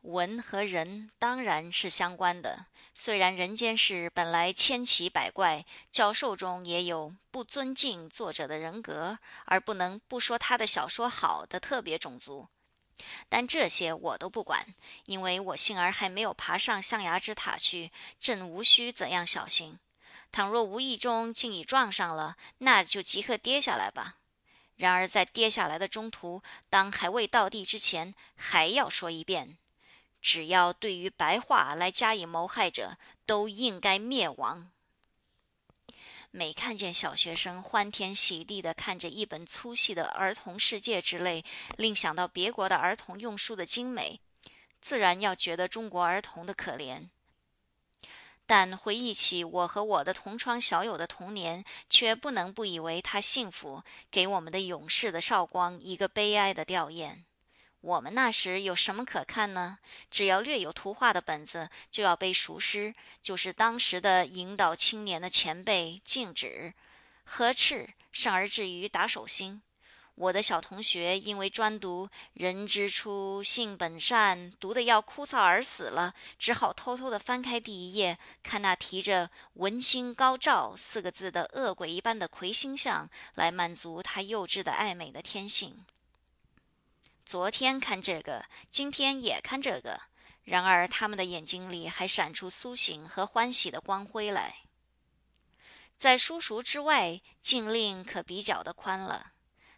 [SPEAKER 1] 文和人当然是相关的。虽然人间事本来千奇百怪，教授中也有不尊敬作者的人格，而不能不说他的小说好的特别种族，但这些我都不管，因为我幸而还没有爬上象牙之塔去，正无需怎样小心。倘若无意中竟已撞上了，那就即刻跌下来吧。然而，在跌下来的中途，当还未到地之前，还要说一遍：只要对于白话来加以谋害者，都应该灭亡。每看见小学生欢天喜地地看着一本粗细的《儿童世界》之类，另想到别国的儿童用书的精美，自然要觉得中国儿童的可怜。但回忆起我和我的同窗小友的童年，却不能不以为他幸福，给我们的勇士的少光一个悲哀的吊唁。我们那时有什么可看呢？只要略有图画的本子，就要背熟诗，就是当时的引导青年的前辈禁止，呵斥，甚而至于打手心。我的小同学因为专读“人之初，性本善”，读得要枯燥而死了，只好偷偷地翻开第一页，看那提着“文心高照”四个字的恶鬼一般的魁星像，来满足他幼稚的爱美的天性。昨天看这个，今天也看这个，然而他们的眼睛里还闪出苏醒和欢喜的光辉来。在书塾之外，禁令可比较的宽了。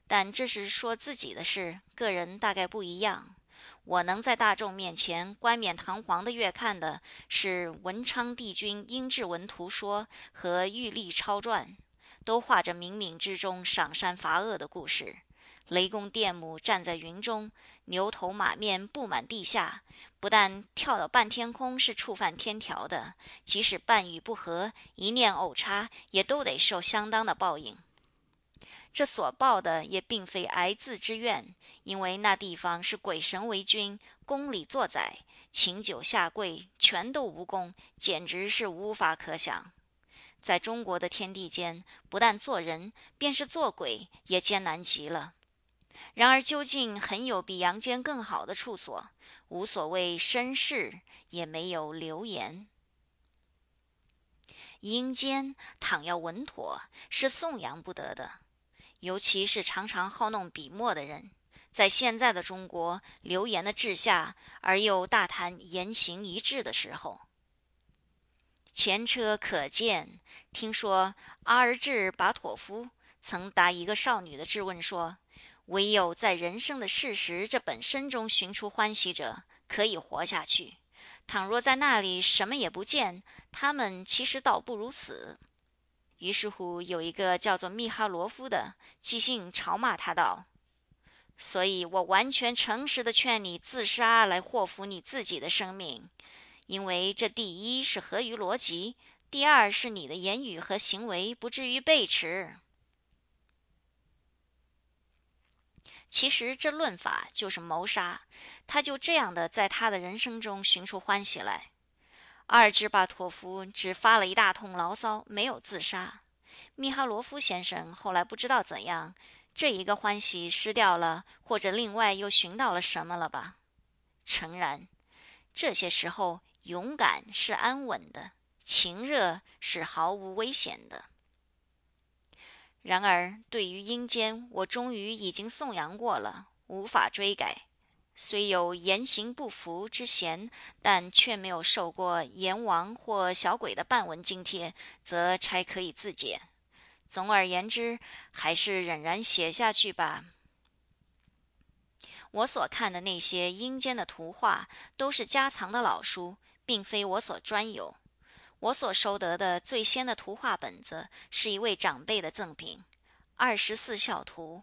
[SPEAKER 1] 但这是说自己的事，个人大概不一样。我能在大众面前冠冕堂皇的阅看的是文昌帝君殷志文图说和玉历超传，都画着冥冥之中赏善罚恶的故事。雷公电母站在云中，牛头马面布满地下，不但跳到半天空是触犯天条的，即使半语不合，一念偶差，也都得受相当的报应。这所报的也并非挨字之怨，因为那地方是鬼神为君，宫里作宰，请酒下跪，全都无功，简直是无法可想。在中国的天地间，不但做人，便是做鬼，也艰难极了。然而，究竟很有比阳间更好的处所，无所谓身世，也没有流言。阴间倘要稳妥，是颂扬不得的。尤其是常常好弄笔墨的人，在现在的中国流言的治下，而又大谈言行一致的时候，前车可鉴。听说阿尔智巴托夫曾答一个少女的质问说：“唯有在人生的事实这本身中寻出欢喜者，可以活下去；倘若在那里什么也不见，他们其实倒不如死。”于是乎，有一个叫做密哈罗夫的即兴嘲骂他道：“所以我完全诚实的劝你自杀来祸福你自己的生命，因为这第一是合于逻辑，第二是你的言语和行为不至于背驰。其实这论法就是谋杀，他就这样的在他的人生中寻出欢喜来。”阿尔芝巴托夫只发了一大通牢骚，没有自杀。米哈罗夫先生后来不知道怎样，这一个欢喜失掉了，或者另外又寻到了什么了吧？诚然，这些时候勇敢是安稳的，情热是毫无危险的。然而，对于阴间，我终于已经颂扬过了，无法追改。虽有言行不符之嫌，但却没有受过阎王或小鬼的半文津贴，则差可以自解。总而言之，还是忍然写下去吧。我所看的那些阴间的图画，都是家藏的老书，并非我所专有。我所收得的最先的图画本子，是一位长辈的赠品，《二十四孝图》。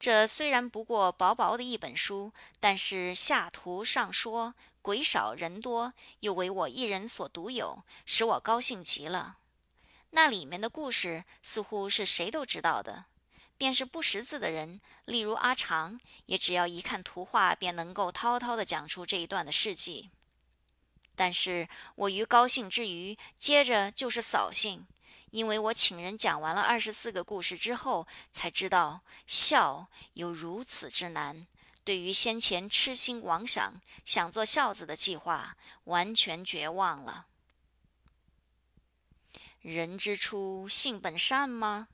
[SPEAKER 1] 这虽然不过薄薄的一本书，但是下图上说鬼少人多，又为我一人所独有，使我高兴极了。那里面的故事似乎是谁都知道的，便是不识字的人，例如阿长，也只要一看图画，便能够滔滔地讲出这一段的事迹。但是我于高兴之余，接着就是扫兴。因为我请人讲完了二十四个故事之后，才知道孝有如此之难。对于先前痴心妄想、想做孝子的计划，完全绝望了。人之初，性本善吗？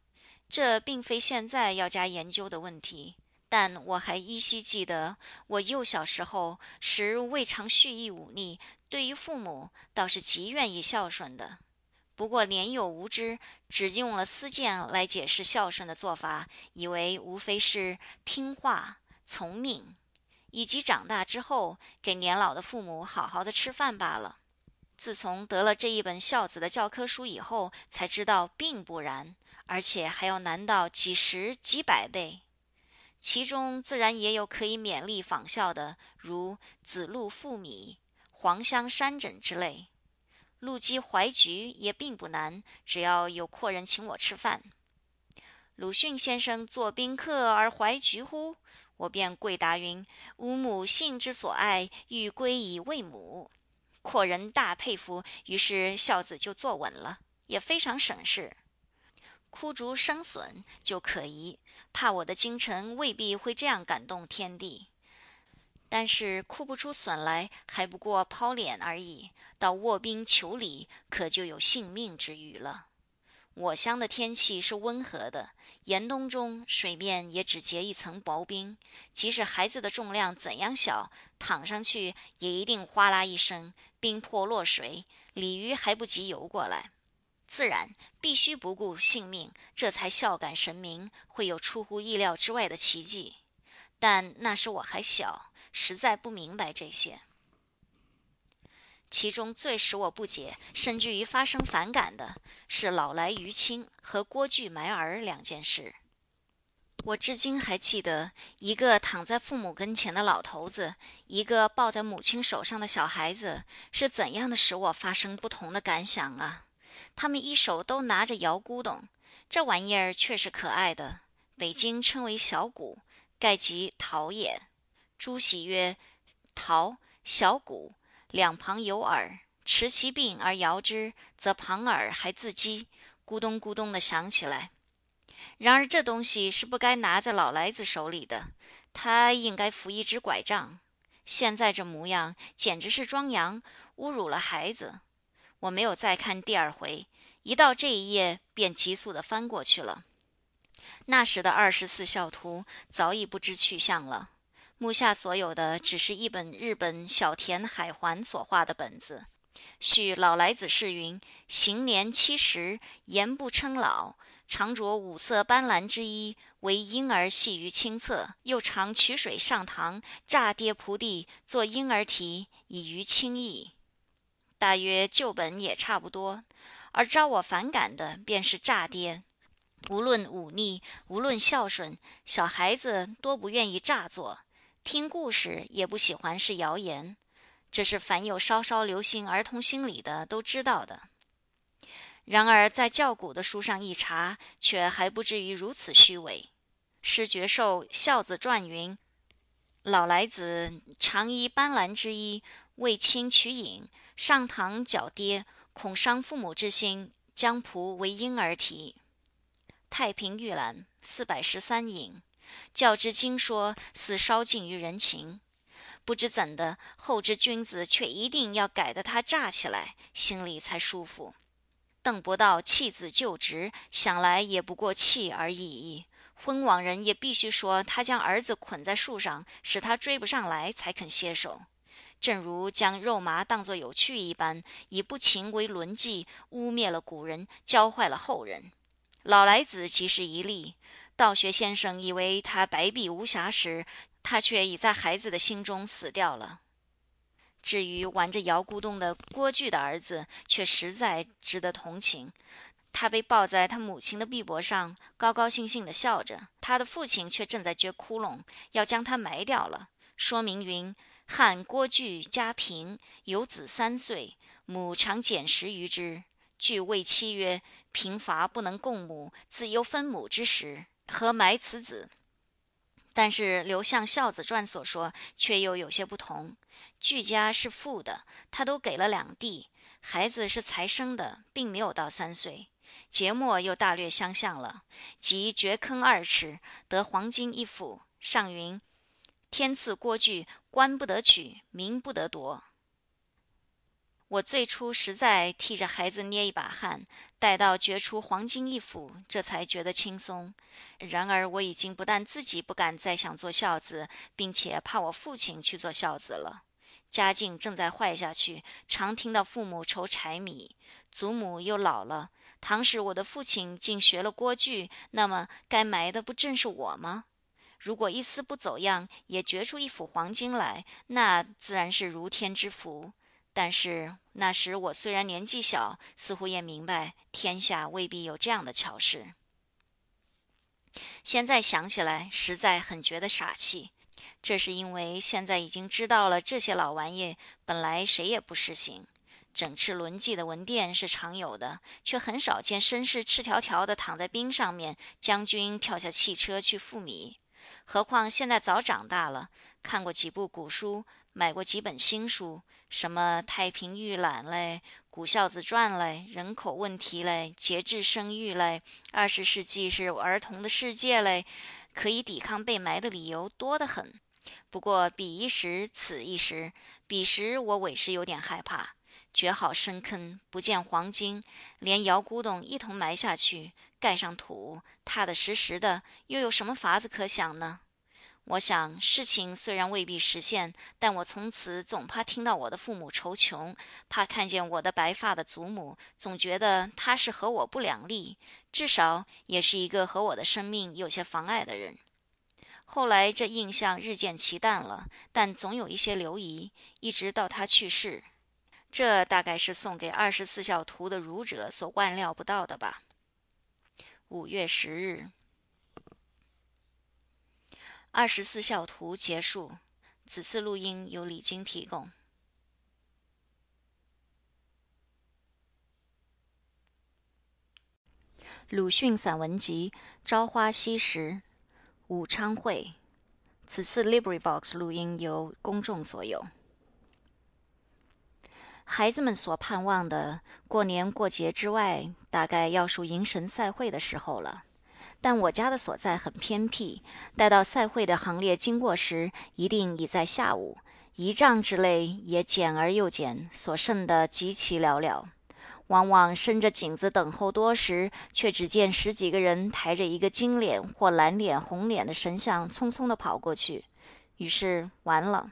[SPEAKER 1] 这并非现在要加研究的问题。但我还依稀记得，我幼小时候时未尝蓄意忤逆，对于父母倒是极愿意孝顺的。不过年幼无知，只用了私见来解释孝顺的做法，以为无非是听话从命，以及长大之后给年老的父母好好的吃饭罢了。自从得了这一本孝子的教科书以后，才知道并不然，而且还要难到几十几百倍。其中自然也有可以勉励仿效的，如子路覆米、黄香山枕之类。陆基怀菊也并不难，只要有阔人请我吃饭。鲁迅先生作宾客而怀菊乎？我便跪答云：吾母性之所爱，欲归以为母。阔人大佩服，于是孝子就坐稳了，也非常省事。枯竹生笋就可疑，怕我的精诚未必会这样感动天地。但是哭不出损来，还不过抛脸而已。到卧冰求鲤，可就有性命之虞了。我乡的天气是温和的，严冬中水面也只结一层薄冰，即使孩子的重量怎样小，躺上去也一定哗啦一声，冰破落水，鲤鱼还不及游过来。自然必须不顾性命，这才孝感神明，会有出乎意料之外的奇迹。但那时我还小，实在不明白这些。其中最使我不解，甚至于发生反感的是老来于亲和郭巨埋儿两件事。我至今还记得，一个躺在父母跟前的老头子，一个抱在母亲手上的小孩子，是怎样的使我发生不同的感想啊！他们一手都拿着摇古董，这玩意儿确实可爱的，北京称为小鼓，盖即陶也。朱熹曰：“陶，小鼓，两旁有耳，持其柄而摇之，则旁耳还自击，咕咚咕咚的响起来。”然而这东西是不该拿在老来子手里的，他应该扶一只拐杖。现在这模样，简直是装洋，侮辱了孩子。我没有再看第二回，一到这一页便急速地翻过去了。那时的二十四孝图早已不知去向了，目下所有的只是一本日本小田海环所画的本子。续老来子是云：行年七十，言不称老。常着五色斑斓之衣，为婴儿戏于清侧；又常取水上堂，炸跌仆地，作婴儿啼，以娱清意。大约旧本也差不多，而招我反感的便是炸跌。无论忤逆，无论孝顺，小孩子多不愿意诈作，听故事也不喜欢是谣言。这是凡有稍稍留心儿童心理的都知道的。然而，在教古的书上一查，却还不至于如此虚伪。施觉寿《孝子传》云：“老来子常衣斑斓之衣，为亲取饮，上堂脚跌，恐伤父母之心，将仆为婴儿啼。”《太平御览》四百十三引。较之经说，似稍近于人情。不知怎的，后之君子却一定要改得他炸起来，心里才舒服。邓伯道弃子就职，想来也不过弃而已。昏往人也必须说他将儿子捆在树上，使他追不上来，才肯歇手。正如将肉麻当作有趣一般，以不勤为伦纪，污蔑了古人，教坏了后人。老来子即是一例。道学先生以为他白璧无瑕时，他却已在孩子的心中死掉了。至于玩着摇咕咚的郭巨的儿子，却实在值得同情。他被抱在他母亲的臂膊上，高高兴兴地笑着；他的父亲却正在掘窟窿，要将他埋掉了。说明云：汉郭巨家贫，有子三岁，母常减食于之。据谓妻曰：“贫乏不能供母，自忧分母之时，和埋此子？”但是刘向《孝子传》所说却又有些不同。巨家是富的，他都给了两地，孩子是才生的，并没有到三岁。节末又大略相像了，即掘坑二尺，得黄金一斧。上云：天赐郭巨，官不得取，民不得夺。我最初实在替着孩子捏一把汗，待到掘出黄金一斧，这才觉得轻松。然而我已经不但自己不敢再想做孝子，并且怕我父亲去做孝子了。家境正在坏下去，常听到父母愁柴米，祖母又老了。倘使我的父亲竟学了郭巨，那么该埋的不正是我吗？如果一丝不走样，也掘出一斧黄金来，那自然是如天之福。但是那时我虽然年纪小，似乎也明白天下未必有这样的巧事。现在想起来，实在很觉得傻气。这是因为现在已经知道了这些老玩意本来谁也不实行。整饬轮记的文殿是常有的，却很少见绅士赤条条的躺在冰上面，将军跳下汽车去赴米。何况现在早长大了，看过几部古书，买过几本新书。什么《太平御览》嘞，《古孝子传》嘞，人口问题嘞，节制生育嘞，二十世纪是儿童的世界嘞，可以抵抗被埋的理由多得很。不过彼一时，此一时，彼时我委实有点害怕。掘好深坑，不见黄金，连窑咕咚一同埋下去，盖上土，踏得实实的，又有什么法子可想呢？我想，事情虽然未必实现，但我从此总怕听到我的父母愁穷，怕看见我的白发的祖母，总觉得他是和我不两立，至少也是一个和我的生命有些妨碍的人。后来这印象日渐奇淡了，但总有一些留遗，一直到他去世。这大概是送给二十四孝图的儒者所万料不到的吧。五月十日。二十四孝图结束。此次录音由李晶提供。鲁迅散文集《朝花夕拾》，武昌会。此次 LibriVox 录音由公众所有。孩子们所盼望的过年过节之外，大概要数迎神赛会的时候了。但我家的所在很偏僻，待到赛会的行列经过时，一定已在下午。仪仗之类也减而又减，所剩的极其寥寥。往往伸着颈子等候多时，却只见十几个人抬着一个金脸或蓝脸、红脸的神像，匆匆地跑过去。于是完了。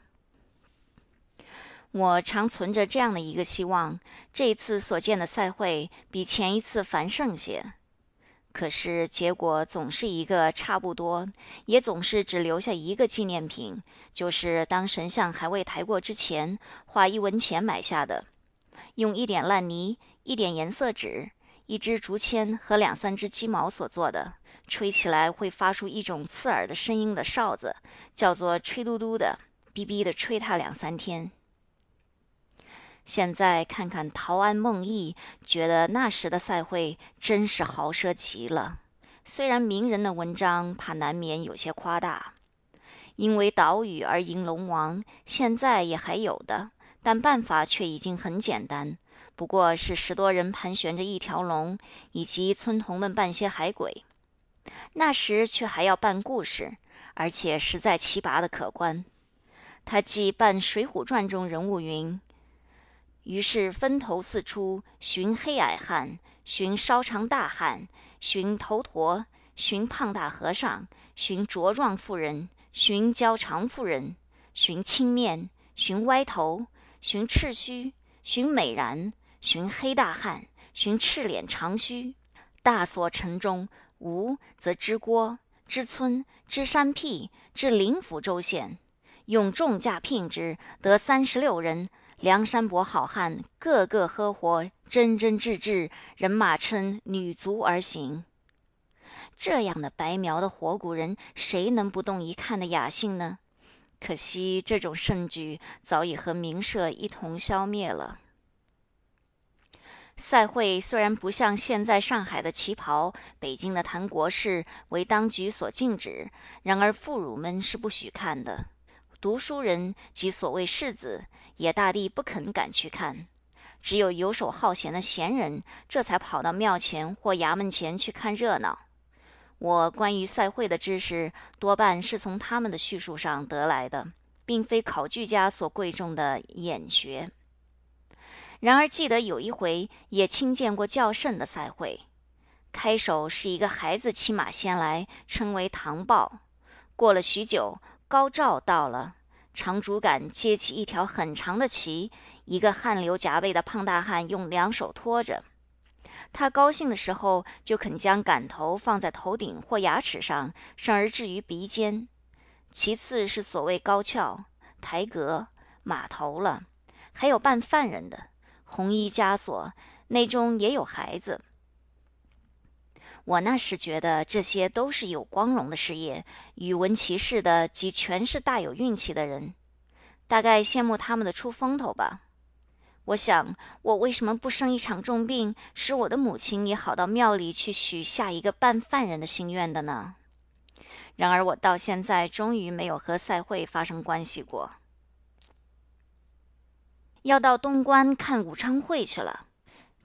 [SPEAKER 1] 我常存着这样的一个希望：这一次所见的赛会比前一次繁盛些。可是结果总是一个差不多，也总是只留下一个纪念品，就是当神像还未抬过之前，花一文钱买下的，用一点烂泥、一点颜色纸、一支竹签和两三只鸡毛所做的，吹起来会发出一种刺耳的声音的哨子，叫做“吹嘟嘟”的，哔哔的吹它两三天。现在看看陶庵梦忆，觉得那时的赛会真是豪奢极了。虽然名人的文章怕难免有些夸大，因为岛屿而迎龙王，现在也还有的，但办法却已经很简单，不过是十多人盘旋着一条龙，以及村童们扮些海鬼。那时却还要办故事，而且实在奇拔的可观。他既扮《水浒传》中人物云。于是分头四出，寻黑矮汉，寻稍长大汉，寻头陀，寻胖大和尚，寻茁壮妇人，寻娇长妇人，寻青面，寻歪头，寻赤须，寻美髯，寻黑大汉，寻赤脸长须。大所城中，无则知郭、知村、知山僻、知灵府州县，用重价聘之，得三十六人。梁山伯好汉个个呵活，真真挚挚，人马称女足而行。这样的白描的活古人，谁能不动一看的雅兴呢？可惜这种盛举早已和名社一同消灭了。赛会虽然不像现在上海的旗袍、北京的谈国事为当局所禁止，然而妇孺们是不许看的。读书人及所谓士子也大抵不肯赶去看，只有游手好闲的闲人，这才跑到庙前或衙门前去看热闹。我关于赛会的知识，多半是从他们的叙述上得来的，并非考据家所贵重的眼学。然而记得有一回，也亲见过较甚的赛会。开首是一个孩子骑马先来，称为唐豹。过了许久。高照到了，长竹竿接起一条很长的旗，一个汗流浃背的胖大汉用两手托着。他高兴的时候，就肯将杆头放在头顶或牙齿上，甚而至于鼻尖。其次是所谓高跷、台阁、马头了，还有扮犯人的，红衣枷锁，内中也有孩子。我那时觉得这些都是有光荣的事业，语文骑士的及全是大有运气的人，大概羡慕他们的出风头吧。我想，我为什么不生一场重病，使我的母亲也好到庙里去许下一个办犯人的心愿的呢？然而我到现在终于没有和赛会发生关系过。要到东关看武昌会去了。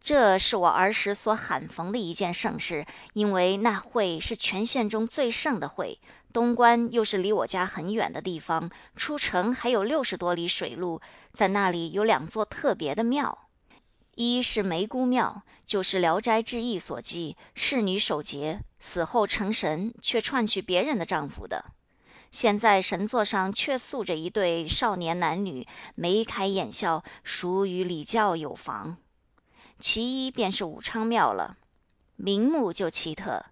[SPEAKER 1] 这是我儿时所罕逢的一件盛事，因为那会是全县中最盛的会。东关又是离我家很远的地方，出城还有六十多里水路。在那里有两座特别的庙，一是梅姑庙，就是《聊斋志异》所记，侍女守节，死后成神，却串去别人的丈夫的；现在神座上却塑着一对少年男女，眉开眼笑，属与礼教有妨。其一便是武昌庙了，名目就奇特。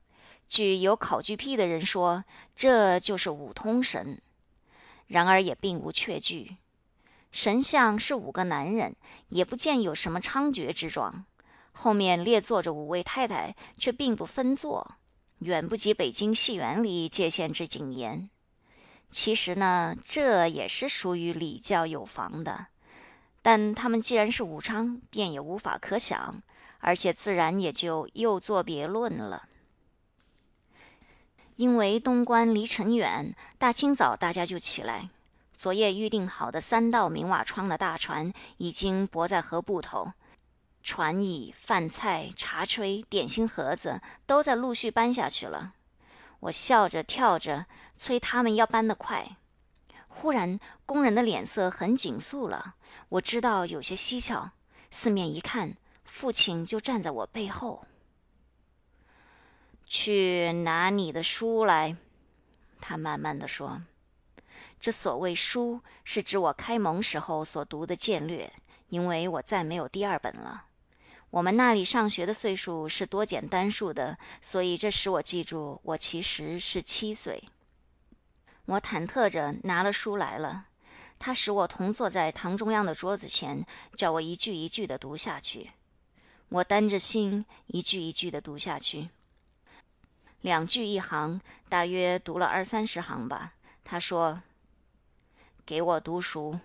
[SPEAKER 1] 据有考据癖的人说，这就是五通神。然而也并无确据。神像是五个男人，也不见有什么猖獗之状。后面列坐着五位太太，却并不分坐，远不及北京戏园里界限之谨严。其实呢，这也是属于礼教有妨的。但他们既然是武昌，便也无法可想，而且自然也就又作别论了。因为东关离城远，大清早大家就起来。昨夜预定好的三道明瓦窗的大船已经泊在河埠头，船椅、饭菜、茶炊、点心盒子都在陆续搬下去了。我笑着跳着催他们要搬得快。忽然，工人的脸色很紧肃了，我知道有些蹊跷。四面一看，父亲就站在我背后。去拿你的书来，他慢慢的说：“这所谓书，是指我开蒙时候所读的剑略，因为我再没有第二本了。我们那里上学的岁数是多减单数的，所以这使我记住我其实是七岁。我忐忑着拿了书来了，他使我同坐在堂中央的桌子前，叫我一句一句的读下去。我担着心，一句一句的读下去。”两句一行，大约读了二三十行吧。他说：“给我读熟，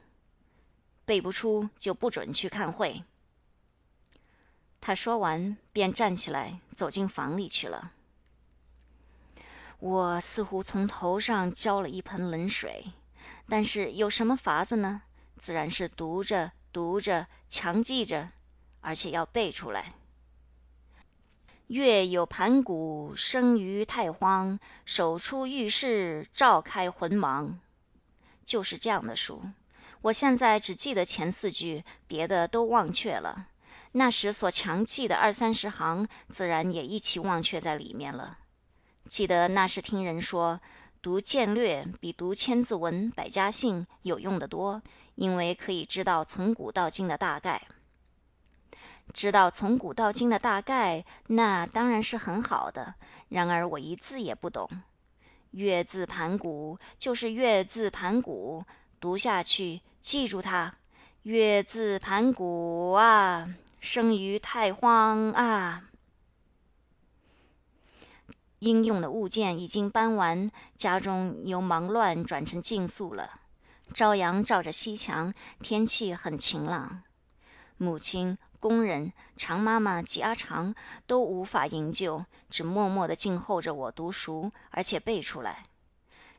[SPEAKER 1] 背不出就不准去看会。”他说完，便站起来走进房里去了。我似乎从头上浇了一盆冷水，但是有什么法子呢？自然是读着读着，强记着，而且要背出来。月有盘古生于太荒，手出玉室照开魂盲。就是这样的书。我现在只记得前四句，别的都忘却了。那时所强记的二三十行，自然也一起忘却在里面了。记得那时听人说，读剑略比读千字文、百家姓有用的多，因为可以知道从古到今的大概。知道从古到今的大概，那当然是很好的。然而我一字也不懂。月字盘古就是月字盘古，读下去，记住它。月字盘古啊，生于太荒啊。应用的物件已经搬完，家中由忙乱转成静肃了。朝阳照着西墙，天气很晴朗。母亲。工人常妈妈及阿长都无法营救，只默默地静候着我读熟，而且背出来。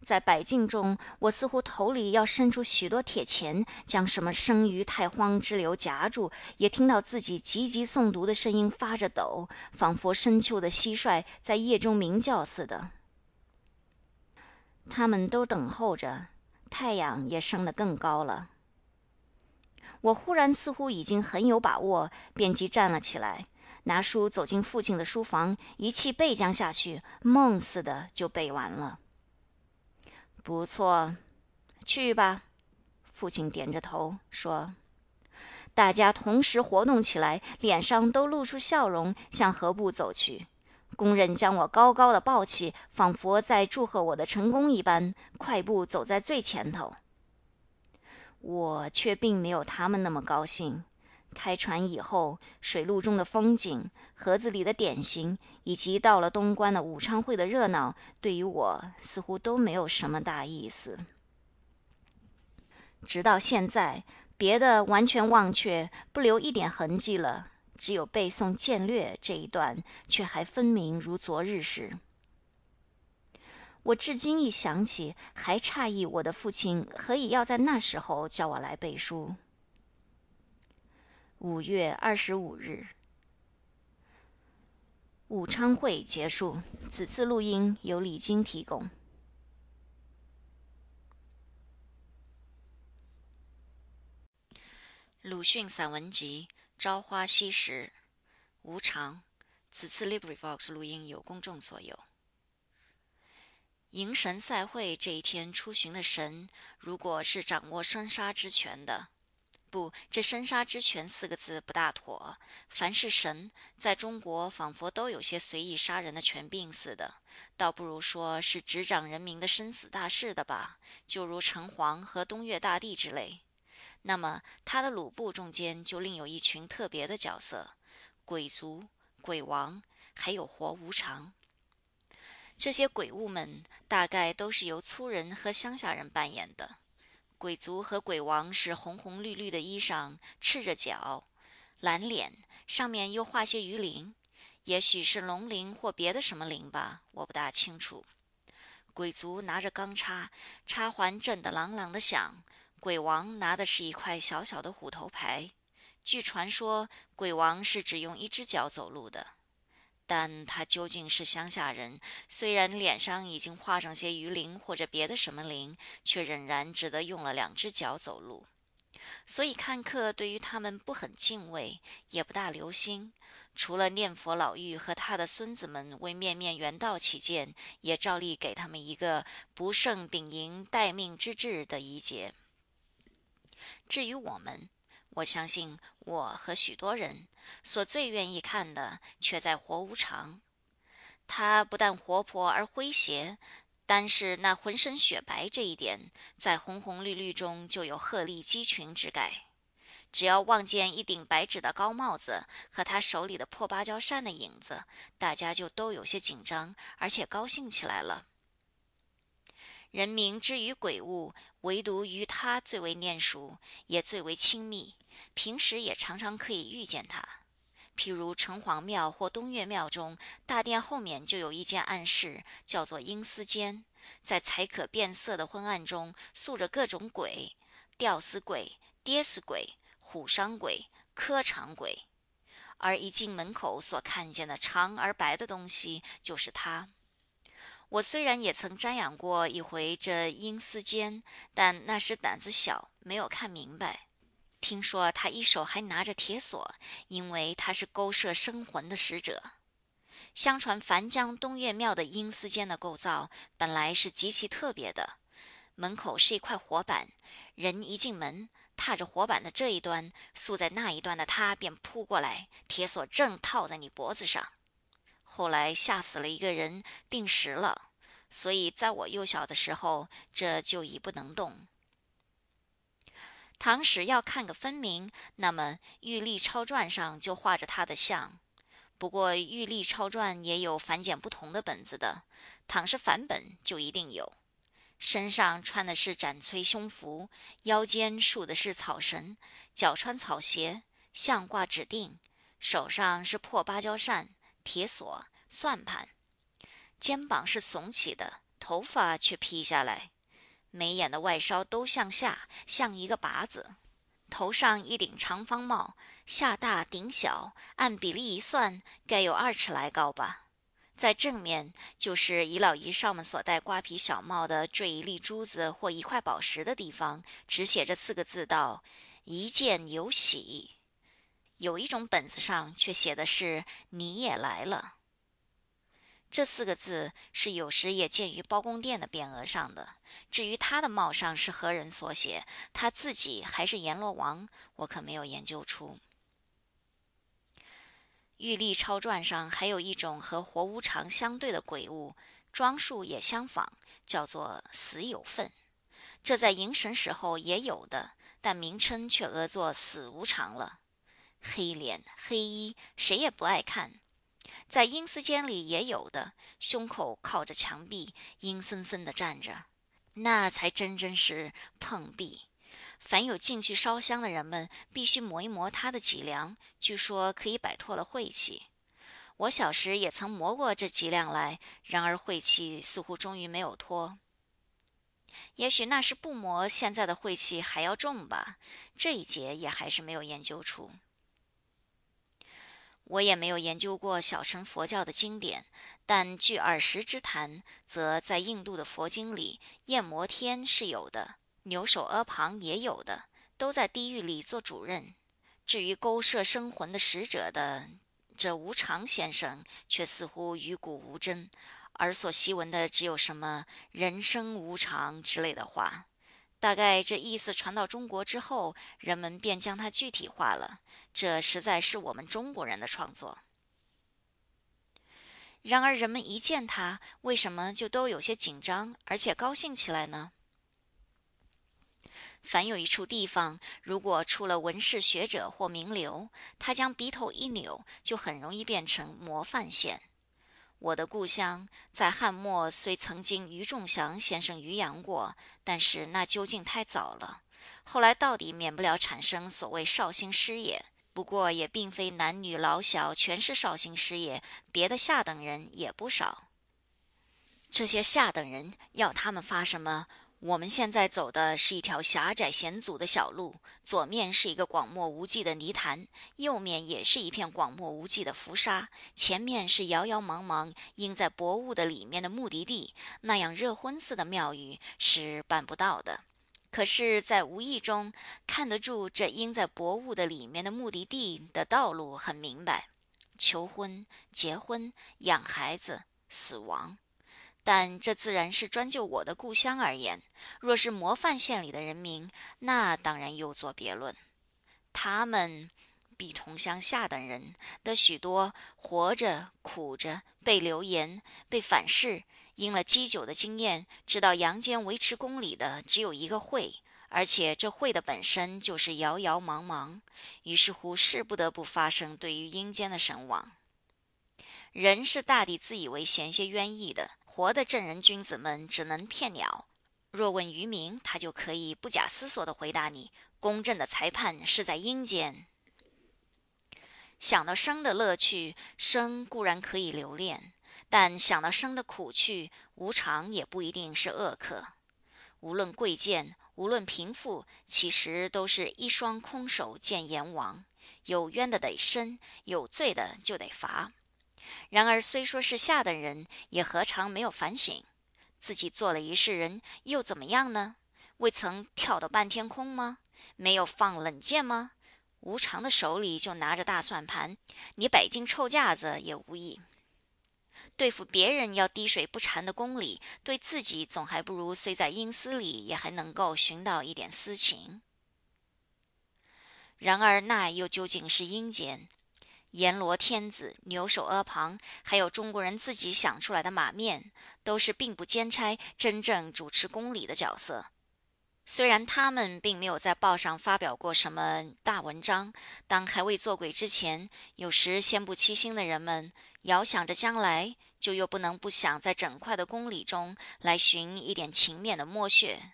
[SPEAKER 1] 在百境中，我似乎头里要伸出许多铁钳，将什么生于太荒之流夹住，也听到自己急急诵读的声音发着抖，仿佛深秋的蟋蟀在夜中鸣叫似的。他们都等候着，太阳也升得更高了。我忽然似乎已经很有把握，便即站了起来，拿书走进父亲的书房，一气背将下去，梦似的就背完了。不错，去吧。父亲点着头说：“大家同时活动起来，脸上都露出笑容，向河埠走去。工人将我高高的抱起，仿佛在祝贺我的成功一般，快步走在最前头。”我却并没有他们那么高兴。开船以后，水路中的风景、盒子里的点心，以及到了东关的武昌会的热闹，对于我似乎都没有什么大意思。直到现在，别的完全忘却，不留一点痕迹了，只有背诵剑略这一段，却还分明如昨日时。我至今一想起，还诧异我的父亲何以要在那时候叫我来背书。五月二十五日，武昌会结束。此次录音由李晶提供。鲁迅散文集《朝花夕拾》，无常。此次 LibriVox 录音由公众所有。迎神赛会这一天出巡的神，如果是掌握生杀之权的，不，这生杀之权四个字不大妥。凡是神，在中国仿佛都有些随意杀人的权柄似的，倒不如说是执掌人民的生死大事的吧，就如城隍和东岳大帝之类。那么他的鲁部中间就另有一群特别的角色：鬼族、鬼王，还有活无常。这些鬼物们大概都是由粗人和乡下人扮演的。鬼族和鬼王是红红绿绿的衣裳，赤着脚，蓝脸，上面又画些鱼鳞，也许是龙鳞或别的什么鳞吧，我不大清楚。鬼族拿着钢叉，叉环震得啷啷的响。鬼王拿的是一块小小的虎头牌。据传说，鬼王是只用一只脚走路的。但他究竟是乡下人，虽然脸上已经画上些鱼鳞或者别的什么鳞，却仍然只得用了两只脚走路。所以看客对于他们不很敬畏，也不大留心。除了念佛老妪和他的孙子们为面面缘道起见，也照例给他们一个不胜丙寅待命之志的仪节。至于我们，我相信我和许多人。所最愿意看的，却在活无常。他不但活泼而诙谐，单是那浑身雪白这一点，在红红绿绿中就有鹤立鸡群之概。只要望见一顶白纸的高帽子和他手里的破芭蕉扇的影子，大家就都有些紧张，而且高兴起来了。人民之于鬼物，唯独于他最为念熟，也最为亲密。平时也常常可以遇见他，譬如城隍庙或东岳庙中，大殿后面就有一间暗室，叫做阴司间，在才可变色的昏暗中，塑着各种鬼：吊死鬼、跌死鬼、虎伤鬼、磕长鬼。而一进门口所看见的长而白的东西，就是他。我虽然也曾瞻仰过一回这阴司间，但那时胆子小，没有看明白。听说他一手还拿着铁锁，因为他是勾摄生魂的使者。相传樊江东岳庙的阴司间的构造本来是极其特别的，门口是一块火板，人一进门，踏着火板的这一端，宿在那一端的他便扑过来，铁锁正套在你脖子上。后来吓死了一个人，定时了，所以在我幼小的时候，这就已不能动。唐史要看个分明，那么《玉历钞传》上就画着他的像。不过《玉历钞传》也有繁简不同的本子的，倘是繁本就一定有。身上穿的是斩崔胸服，腰间束的是草绳，脚穿草鞋，项挂指定，手上是破芭蕉扇、铁锁、算盘，肩膀是耸起的，头发却披下来。眉眼的外梢都向下，像一个拔子；头上一顶长方帽，下大顶小，按比例一算，该有二尺来高吧。在正面，就是姨老姨少们所戴瓜皮小帽的坠一粒珠子或一块宝石的地方，只写着四个字道：“一见有喜。”有一种本子上却写的是“你也来了”。这四个字是有时也见于包公殿的匾额上的。至于他的帽上是何人所写，他自己还是阎罗王，我可没有研究出。《玉历钞传》上还有一种和活无常相对的鬼物，装束也相仿，叫做死有份。这在迎神时候也有的，但名称却讹作死无常了。黑脸黑衣，谁也不爱看。在阴司间里也有的，胸口靠着墙壁，阴森森的站着，那才真真是碰壁。凡有进去烧香的人们，必须磨一磨他的脊梁，据说可以摆脱了晦气。我小时也曾磨过这脊梁来，然而晦气似乎终于没有脱。也许那是不磨，现在的晦气还要重吧。这一节也还是没有研究出。我也没有研究过小乘佛教的经典，但据耳识之谈，则在印度的佛经里，焰摩天是有的，牛首阿旁也有的，都在地狱里做主任。至于勾摄生魂的使者的这无常先生，却似乎与古无真，而所习闻的只有什么“人生无常”之类的话。大概这意思传到中国之后，人们便将它具体化了。这实在是我们中国人的创作。然而，人们一见他，为什么就都有些紧张，而且高兴起来呢？凡有一处地方，如果出了文士学者或名流，他将鼻头一扭，就很容易变成模范县。我的故乡在汉末虽曾经余仲祥先生于扬过，但是那究竟太早了。后来到底免不了产生所谓绍兴师爷，不过也并非男女老小全是绍兴师爷，别的下等人也不少。这些下等人要他们发什么？我们现在走的是一条狭窄险阻的小路，左面是一个广漠无际的泥潭，右面也是一片广漠无际的浮沙，前面是遥遥茫茫映在薄雾的里面的目的地。那样热昏似的庙宇是办不到的。可是，在无意中看得住这应在薄雾的里面的目的地的道路，很明白：求婚、结婚、养孩子、死亡。但这自然是专就我的故乡而言。若是模范县里的人民，那当然又作别论。他们比同乡下等人的许多活着、苦着、被流言、被反噬，因了积久的经验，知道阳间维持公理的只有一个会，而且这会的本身就是遥遥茫茫。于是乎，是不得不发生对于阴间的神往。人是大抵自以为嫌些冤意的，活的正人君子们只能骗鸟。若问渔民，他就可以不假思索地回答你：公正的裁判是在阴间。想到生的乐趣，生固然可以留恋，但想到生的苦趣，无常也不一定是恶客。无论贵贱，无论贫富，其实都是一双空手见阎王。有冤的得伸，有罪的就得罚。然而，虽说是下等人，也何尝没有反省？自己做了一世人，又怎么样呢？未曾跳到半天空吗？没有放冷箭吗？无常的手里就拿着大算盘，你摆进臭架子也无益。对付别人要滴水不沾的公理，对自己总还不如虽在阴司里，也还能够寻到一点私情。然而，那又究竟是阴间？阎罗天子、牛首阿旁，还有中国人自己想出来的马面，都是并不兼差真正主持公理的角色。虽然他们并没有在报上发表过什么大文章，当还未做鬼之前，有时先不欺心的人们，遥想着将来，就又不能不想在整块的公理中来寻一点情面的墨血。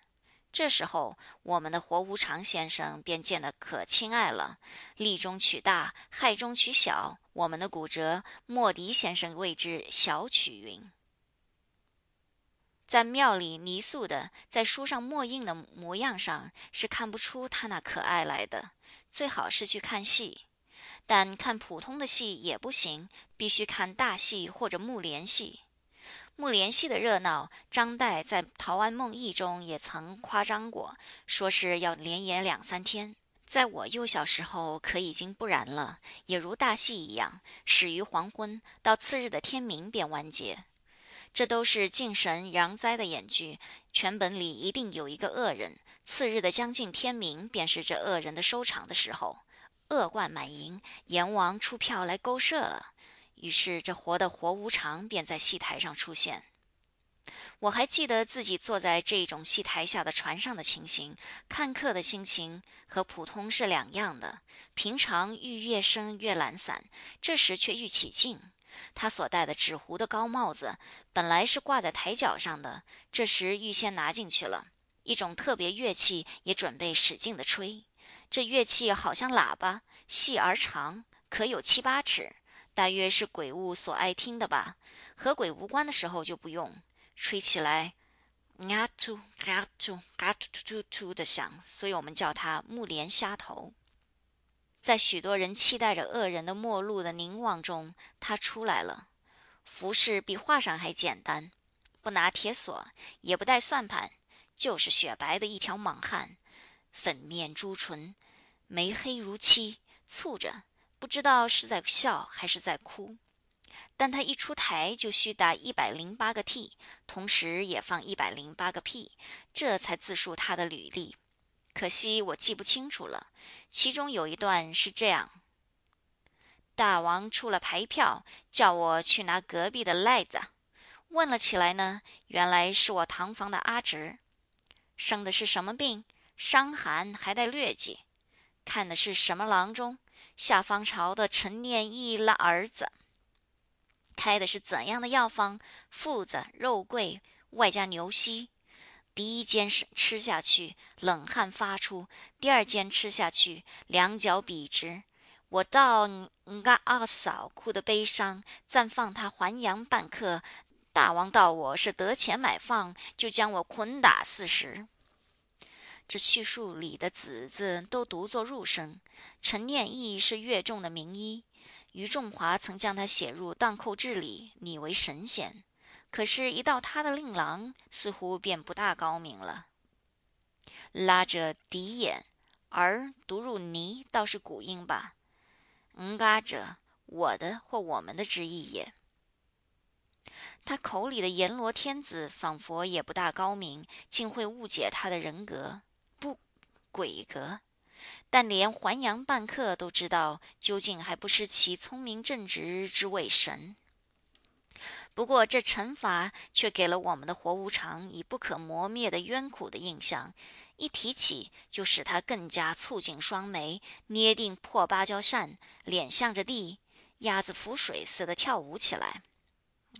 [SPEAKER 1] 这时候，我们的活无常先生便见得可亲爱了。利中取大，害中取小。我们的骨折，莫迪先生谓之小取云。在庙里泥塑的，在书上墨印的模样上，是看不出他那可爱来的。最好是去看戏，但看普通的戏也不行，必须看大戏或者木莲戏。木莲戏的热闹，张岱在《陶庵梦忆》中也曾夸张过，说是要连演两三天。在我幼小时候，可已经不然了，也如大戏一样，始于黄昏，到次日的天明便完结。这都是敬神扬灾的演剧，全本里一定有一个恶人。次日的将近天明，便是这恶人的收场的时候，恶贯满盈，阎王出票来勾射了。于是，这活的活无常便在戏台上出现。我还记得自己坐在这种戏台下的船上的情形，看客的心情和普通是两样的。平常愈越深越懒散，这时却愈起劲。他所戴的纸糊的高帽子，本来是挂在台角上的，这时预先拿进去了。一种特别乐器也准备使劲的吹。这乐器好像喇叭，细而长，可有七八尺。大约是鬼物所爱听的吧，和鬼无关的时候就不用。吹起来，嘎突嘎突嘎突突突突的响，所以我们叫它木莲虾头。在许多人期待着恶人的末路的凝望中，他出来了。服饰比画上还简单，不拿铁锁，也不带算盘，就是雪白的一条莽汉，粉面朱唇，眉黑如漆，蹙着。不知道是在笑还是在哭，但他一出台就需打一百零八个 t，同时也放一百零八个 p，这才自述他的履历。可惜我记不清楚了，其中有一段是这样：大王出了牌票，叫我去拿隔壁的赖子。问了起来呢，原来是我堂房的阿侄，生的是什么病？伤寒还带疟疾。看的是什么郎中？下方朝的陈念义了儿子。开的是怎样的药方？附子、肉桂，外加牛膝。第一间是吃下去，冷汗发出；第二间吃下去，两脚笔直。我道俺二嫂哭得悲伤，暂放他还阳半刻。大王道我是得钱买放，就将我捆打四十。这叙述里的“子”字都读作入声。陈念义是乐众的名医，余仲华曾将他写入《荡寇志》里，拟为神仙。可是，一到他的令郎，似乎便不大高明了。拉着笛眼，而读入泥，倒是古音吧？嗯嘎者，我的或我们的之意也。他口里的阎罗天子，仿佛也不大高明，竟会误解他的人格不。鬼格，但连还阳半刻都知道，究竟还不失其聪明正直之谓神。不过这惩罚却给了我们的活无常以不可磨灭的冤苦的印象，一提起就使他更加蹙紧双眉，捏定破芭蕉扇，脸向着地，鸭子浮水似的跳舞起来。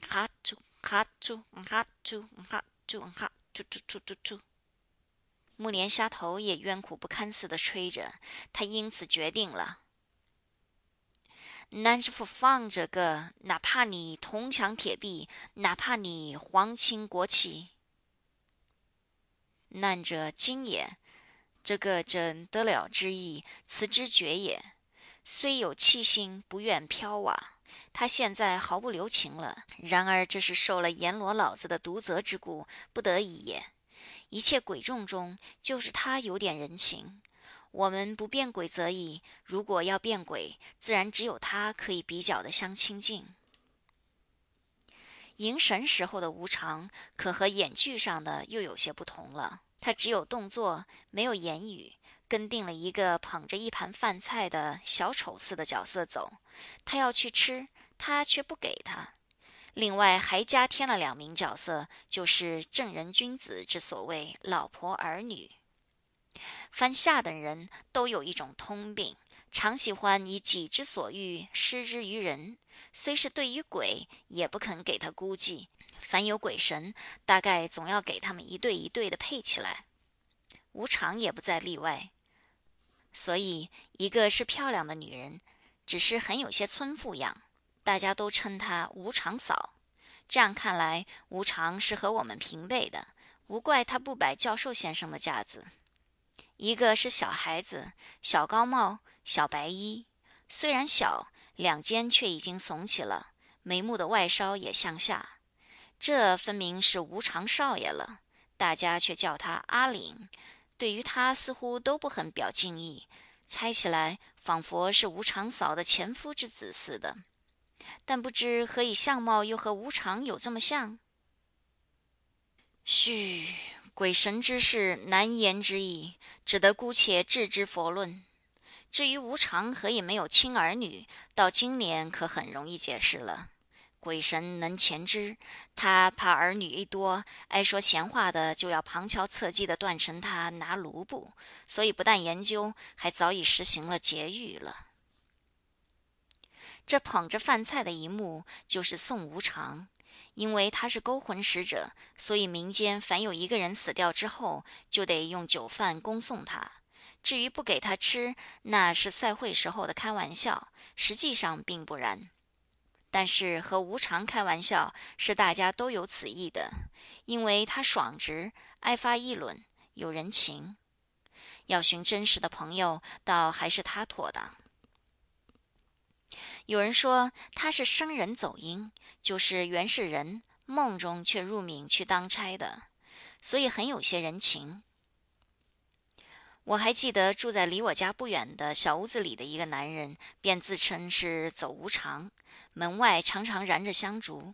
[SPEAKER 1] 哈啾哈啾哈啾哈啾哈啾啾啾啾啾。木莲虾头也冤苦不堪似的吹着，他因此决定了：南师傅放这个，哪怕你铜墙铁壁，哪怕你皇亲国戚，难者今也。这个真得了之意，辞之绝也。虽有气心，不愿飘瓦。他现在毫不留情了。然而这是受了阎罗老子的毒责之故，不得已也。一切鬼众中，就是他有点人情。我们不变鬼则已，如果要变鬼，自然只有他可以比较的相亲近。迎神时候的无常，可和演剧上的又有些不同了。他只有动作，没有言语，跟定了一个捧着一盘饭菜的小丑似的角色走。他要去吃，他却不给他。另外还加添了两名角色，就是正人君子之所谓老婆儿女。凡下等人都有一种通病，常喜欢以己之所欲施之于人，虽是对于鬼，也不肯给他估计。凡有鬼神，大概总要给他们一对一对的配起来，无常也不在例外。所以，一个是漂亮的女人，只是很有些村妇样。大家都称她无常嫂，这样看来，无常是和我们平辈的，无怪他不摆教授先生的架子。一个是小孩子，小高帽，小白衣，虽然小，两肩却已经耸起了，眉目的外梢也向下，这分明是无常少爷了。大家却叫他阿岭，对于他似乎都不很表敬意，猜起来仿佛是无常嫂的前夫之子似的。但不知何以相貌又和无常有这么像？嘘，鬼神之事难言之意，只得姑且置之佛论。至于无常何以没有亲儿女，到今年可很容易解释了。鬼神能前知，他怕儿女一多，爱说闲话的就要旁敲侧击的断成他拿卢布，所以不但研究，还早已实行了劫狱了。这捧着饭菜的一幕，就是宋无常，因为他是勾魂使者，所以民间凡有一个人死掉之后，就得用酒饭恭送他。至于不给他吃，那是赛会时候的开玩笑，实际上并不然。但是和无常开玩笑，是大家都有此意的，因为他爽直，爱发议论，有人情。要寻真实的朋友，倒还是他妥当。有人说他是生人走阴，就是原是人，梦中却入冥去当差的，所以很有些人情。我还记得住在离我家不远的小屋子里的一个男人，便自称是走无常，门外常常燃着香烛，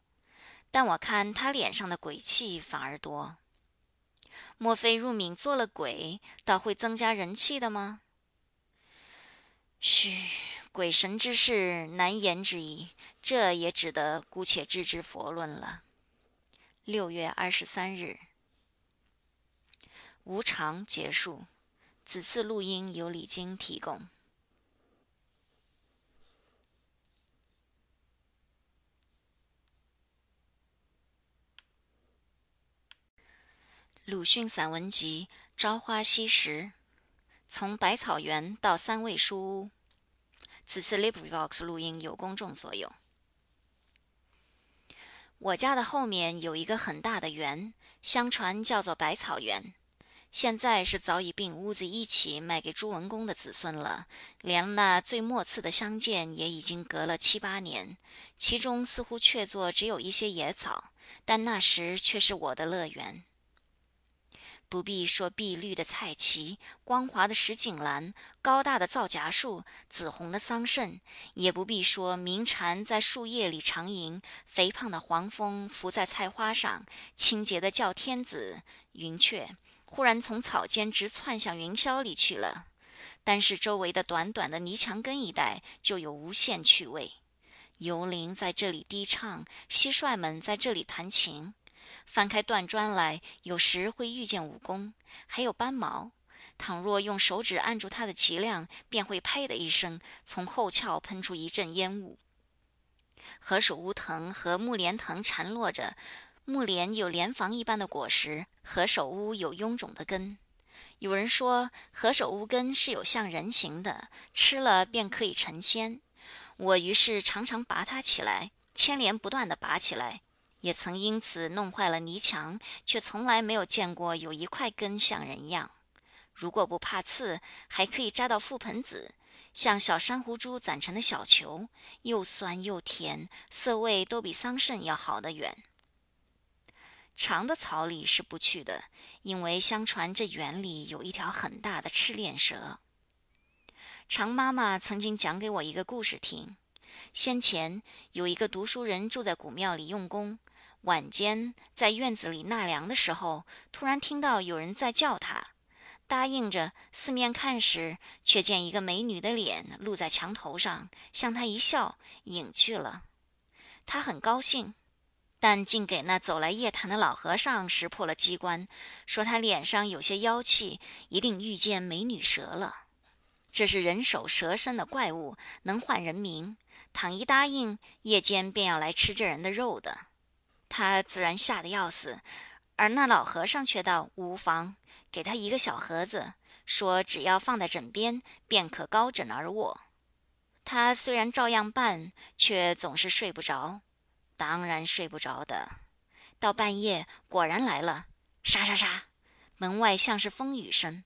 [SPEAKER 1] 但我看他脸上的鬼气反而多。莫非入冥做了鬼，倒会增加人气的吗？嘘，鬼神之事难言之矣，这也只得姑且置之佛论了。六月二十三日，无常结束。此次录音由李晶提供。鲁迅散文集《朝花夕拾》，从百草园到三味书屋。此次 LibriVox 录音由公众所有。我家的后面有一个很大的园，相传叫做百草园。现在是早已并屋子一起卖给朱文公的子孙了，连那最末次的相见也已经隔了七八年。其中似乎确作只有一些野草，但那时却是我的乐园。不必说碧绿的菜畦、光滑的石井栏、高大的皂荚树、紫红的桑葚，也不必说鸣蝉在树叶里长吟、肥胖的黄蜂伏在菜花上、清洁的叫天子、云雀。忽然从草间直窜向云霄里去了，但是周围的短短的泥墙根一带就有无限趣味。游灵在这里低唱，蟋蟀们在这里弹琴。翻开断砖来，有时会遇见蜈蚣，还有斑毛。倘若用手指按住它的脊梁，便会呸的一声，从后窍喷出一阵烟雾。何首乌藤和木莲藤缠络着。木莲有莲房一般的果实，何首乌有臃肿的根。有人说何首乌根是有像人形的，吃了便可以成仙。我于是常常拔它起来，牵连不断地拔起来，也曾因此弄坏了泥墙，却从来没有见过有一块根像人样。如果不怕刺，还可以摘到覆盆子，像小珊瑚珠攒成的小球，又酸又甜，色味都比桑葚要好得远。长的草里是不去的，因为相传这园里有一条很大的赤练蛇。常妈妈曾经讲给我一个故事听：先前有一个读书人住在古庙里用功，晚间在院子里纳凉的时候，突然听到有人在叫他，答应着四面看时，却见一个美女的脸露在墙头上，向他一笑，隐去了。他很高兴。但竟给那走来夜谈的老和尚识破了机关，说他脸上有些妖气，一定遇见美女蛇了。这是人首蛇身的怪物，能唤人名。倘一答应，夜间便要来吃这人的肉的。他自然吓得要死。而那老和尚却道无妨，给他一个小盒子，说只要放在枕边，便可高枕而卧。他虽然照样办，却总是睡不着。当然睡不着的，到半夜果然来了，沙沙沙，门外像是风雨声。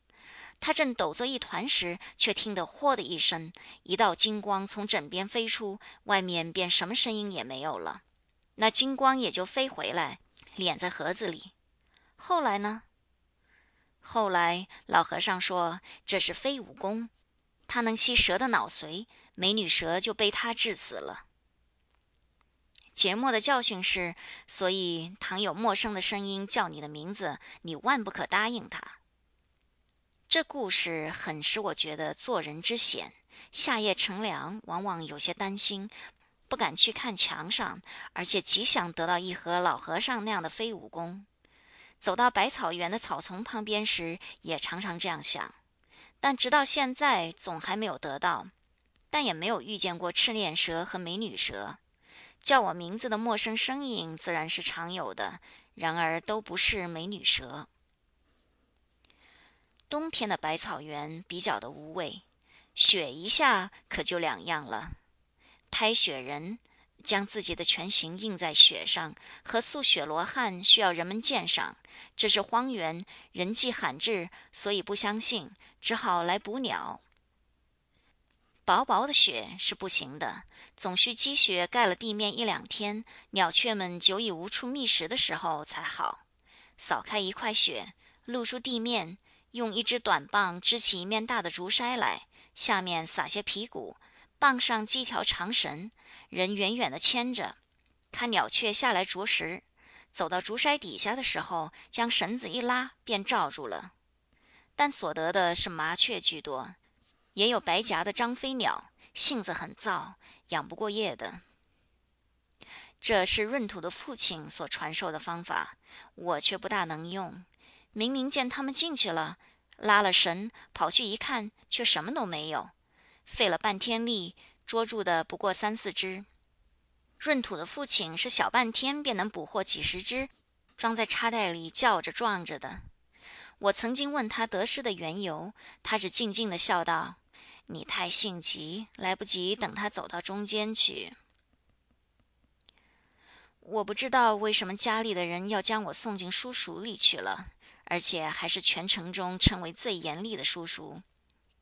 [SPEAKER 1] 他正抖作一团时，却听得“豁”的一声，一道金光从枕边飞出，外面便什么声音也没有了。那金光也就飞回来，敛在盒子里。后来呢？后来老和尚说这是飞武功，他能吸蛇的脑髓，美女蛇就被他治死了。节目的教训是：所以，倘有陌生的声音叫你的名字，你万不可答应他。这故事很使我觉得做人之险。夏夜乘凉，往往有些担心，不敢去看墙上，而且极想得到一盒老和尚那样的飞武功。走到百草园的草丛旁边时，也常常这样想，但直到现在，总还没有得到，但也没有遇见过赤练蛇和美女蛇。叫我名字的陌生声音自然是常有的，然而都不是美女蛇。冬天的百草园比较的无味，雪一下可就两样了。拍雪人将自己的全形印在雪上，和塑雪罗汉需要人们鉴赏。这是荒原，人迹罕至，所以不相信，只好来捕鸟。薄薄的雪是不行的，总需积雪盖了地面一两天，鸟雀们久已无处觅食的时候才好。扫开一块雪，露出地面，用一支短棒支起一面大的竹筛来，下面撒些皮谷，棒上系条长绳，人远远地牵着，看鸟雀下来啄食。走到竹筛底下的时候，将绳子一拉，便罩住了。但所得的是麻雀居多，也有白颊的张飞鸟，性子很躁，养不过夜的。这是闰土的父亲所传授的方法，我却不大能用。明明见他们进去了，拉了绳，跑去一看，却什么都没有，费了半天力，捉住的不过三四只。闰土的父亲是小半天便能捕获几十只，装在插袋里叫着撞着的。我曾经问他得失的缘由，他只静静的笑道：“你太性急，来不及等他走到中间去。”我不知道为什么家里的人要将我送进叔塾里去了，而且还是全城中称为最严厉的叔塾。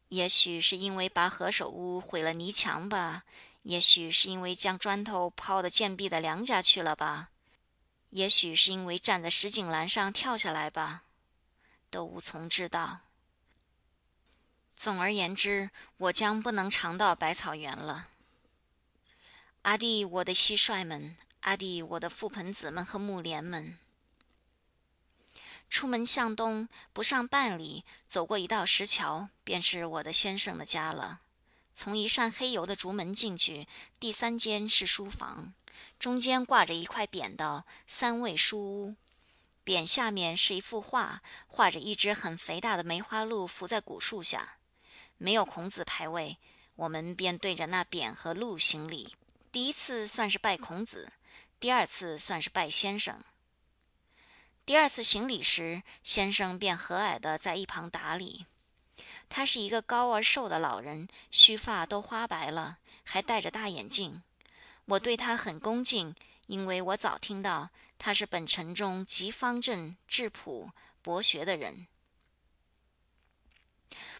[SPEAKER 1] 也许是因为把何首乌毁了泥墙吧。也许是因为将砖头抛到贱婢的梁家去了吧，也许是因为站在石井栏上跳下来吧，都无从知道。总而言之，我将不能尝到百草园了。阿弟，我的蟋蟀们，阿弟，我的覆盆子们和木莲们，出门向东不上半里，走过一道石桥，便是我的先生的家了。从一扇黑油的竹门进去，第三间是书房，中间挂着一块匾，道“三味书屋”。匾下面是一幅画，画着一只很肥大的梅花鹿伏在古树下。没有孔子牌位，我们便对着那匾和鹿行礼。第一次算是拜孔子，第二次算是拜先生。第二次行礼时，先生便和蔼地在一旁打理。他是一个高而瘦的老人，须发都花白了，还戴着大眼镜。我对他很恭敬，因为我早听到他是本城中极方正、质朴、博学的人。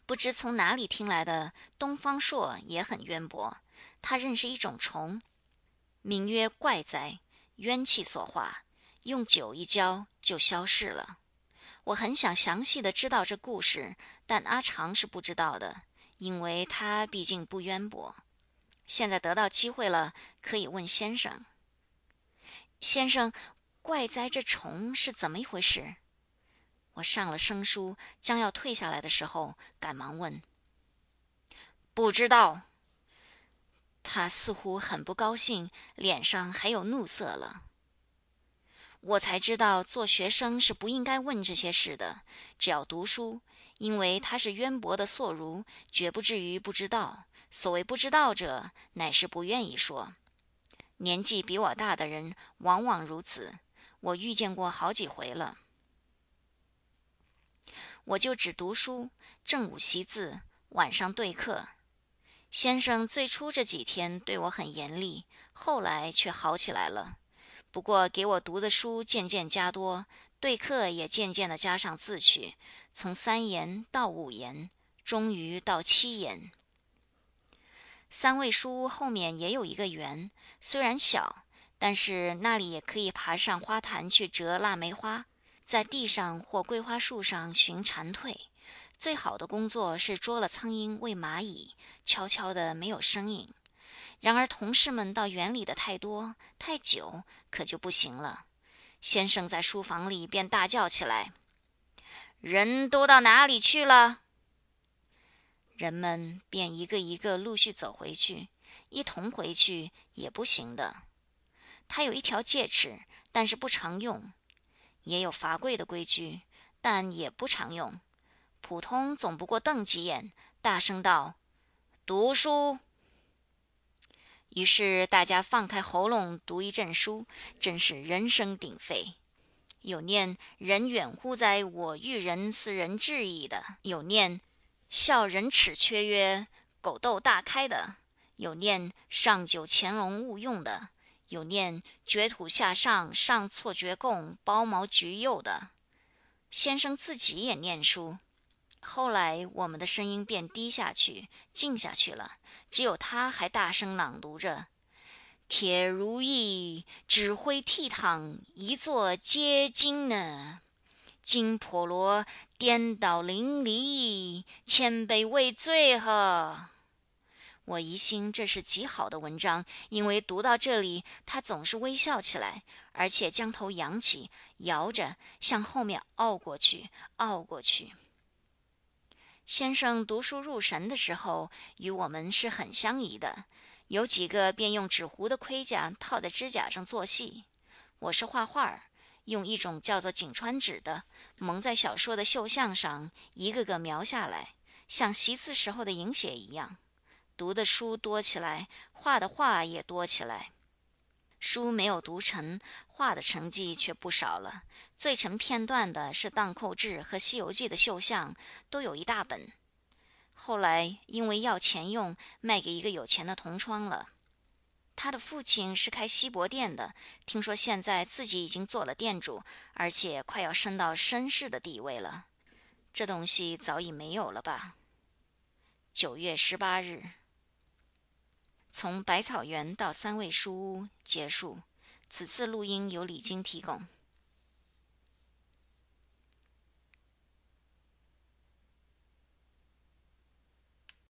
[SPEAKER 1] 不知从哪里听来的东方朔也很渊博，他认识一种虫，名曰怪哉，冤气所化，用酒一浇就消逝了。我很想详细的知道这故事。但阿长是不知道的，因为他毕竟不渊博。现在得到机会了，可以问先生。先生，怪哉，这虫是怎么一回事？我上了生疏，将要退下来的时候，赶忙问：“不知道。”他似乎很不高兴，脸上还有怒色了。我才知道，做学生是不应该问这些事的，只要读书。因为他是渊博的硕儒，绝不至于不知道。所谓不知道者，乃是不愿意说。年纪比我大的人往往如此，我遇见过好几回了。我就只读书，正午习字，晚上对课。先生最初这几天对我很严厉，后来却好起来了。不过给我读的书渐渐加多，对课也渐渐的加上字去。从三言到五言，终于到七言。三味书屋后面也有一个园，虽然小，但是那里也可以爬上花坛去折腊梅花，在地上或桂花树上寻蝉蜕。最好的工作是捉了苍蝇喂蚂蚁，悄悄的没有声音。然而同事们到园里的太多太久，可就不行了。先生在书房里便大叫起来。人都到哪里去了？人们便一个一个陆续走回去，一同回去也不行的。他有一条戒尺，但是不常用；也有罚跪的规矩，但也不常用。普通总不过瞪几眼，大声道：“读书。”于是大家放开喉咙读一阵书，真是人声鼎沸。有念人远乎哉？我欲人斯人至矣的；有念笑人齿缺曰狗窦大开的；有念上九乾隆勿用的；有念掘土下上上错掘贡包毛橘柚的。先生自己也念书，后来我们的声音便低下去，静下去了，只有他还大声朗读着。铁如意，指挥倜傥，一座皆金呢。金婆罗颠倒淋漓，千杯未醉呵。我疑心这是极好的文章，因为读到这里，他总是微笑起来，而且将头扬起，摇着向后面凹过去，凹过去。先生读书入神的时候，与我们是很相宜的。有几个便用纸糊的盔甲套在指甲上做戏。我是画画，用一种叫做锦川纸的，蒙在小说的绣像上，一个个描下来，像习字时候的影写一样。读的书多起来，画的画也多起来。书没有读成，画的成绩却不少了。最成片段的是《荡寇志》和《西游记》的绣像，都有一大本。后来因为要钱用，卖给一个有钱的同窗了。他的父亲是开锡箔店的，听说现在自己已经做了店主，而且快要升到绅士的地位了。这东西早已没有了吧？九月十八日。从百草园到三味书屋结束。此次录音由李晶提供。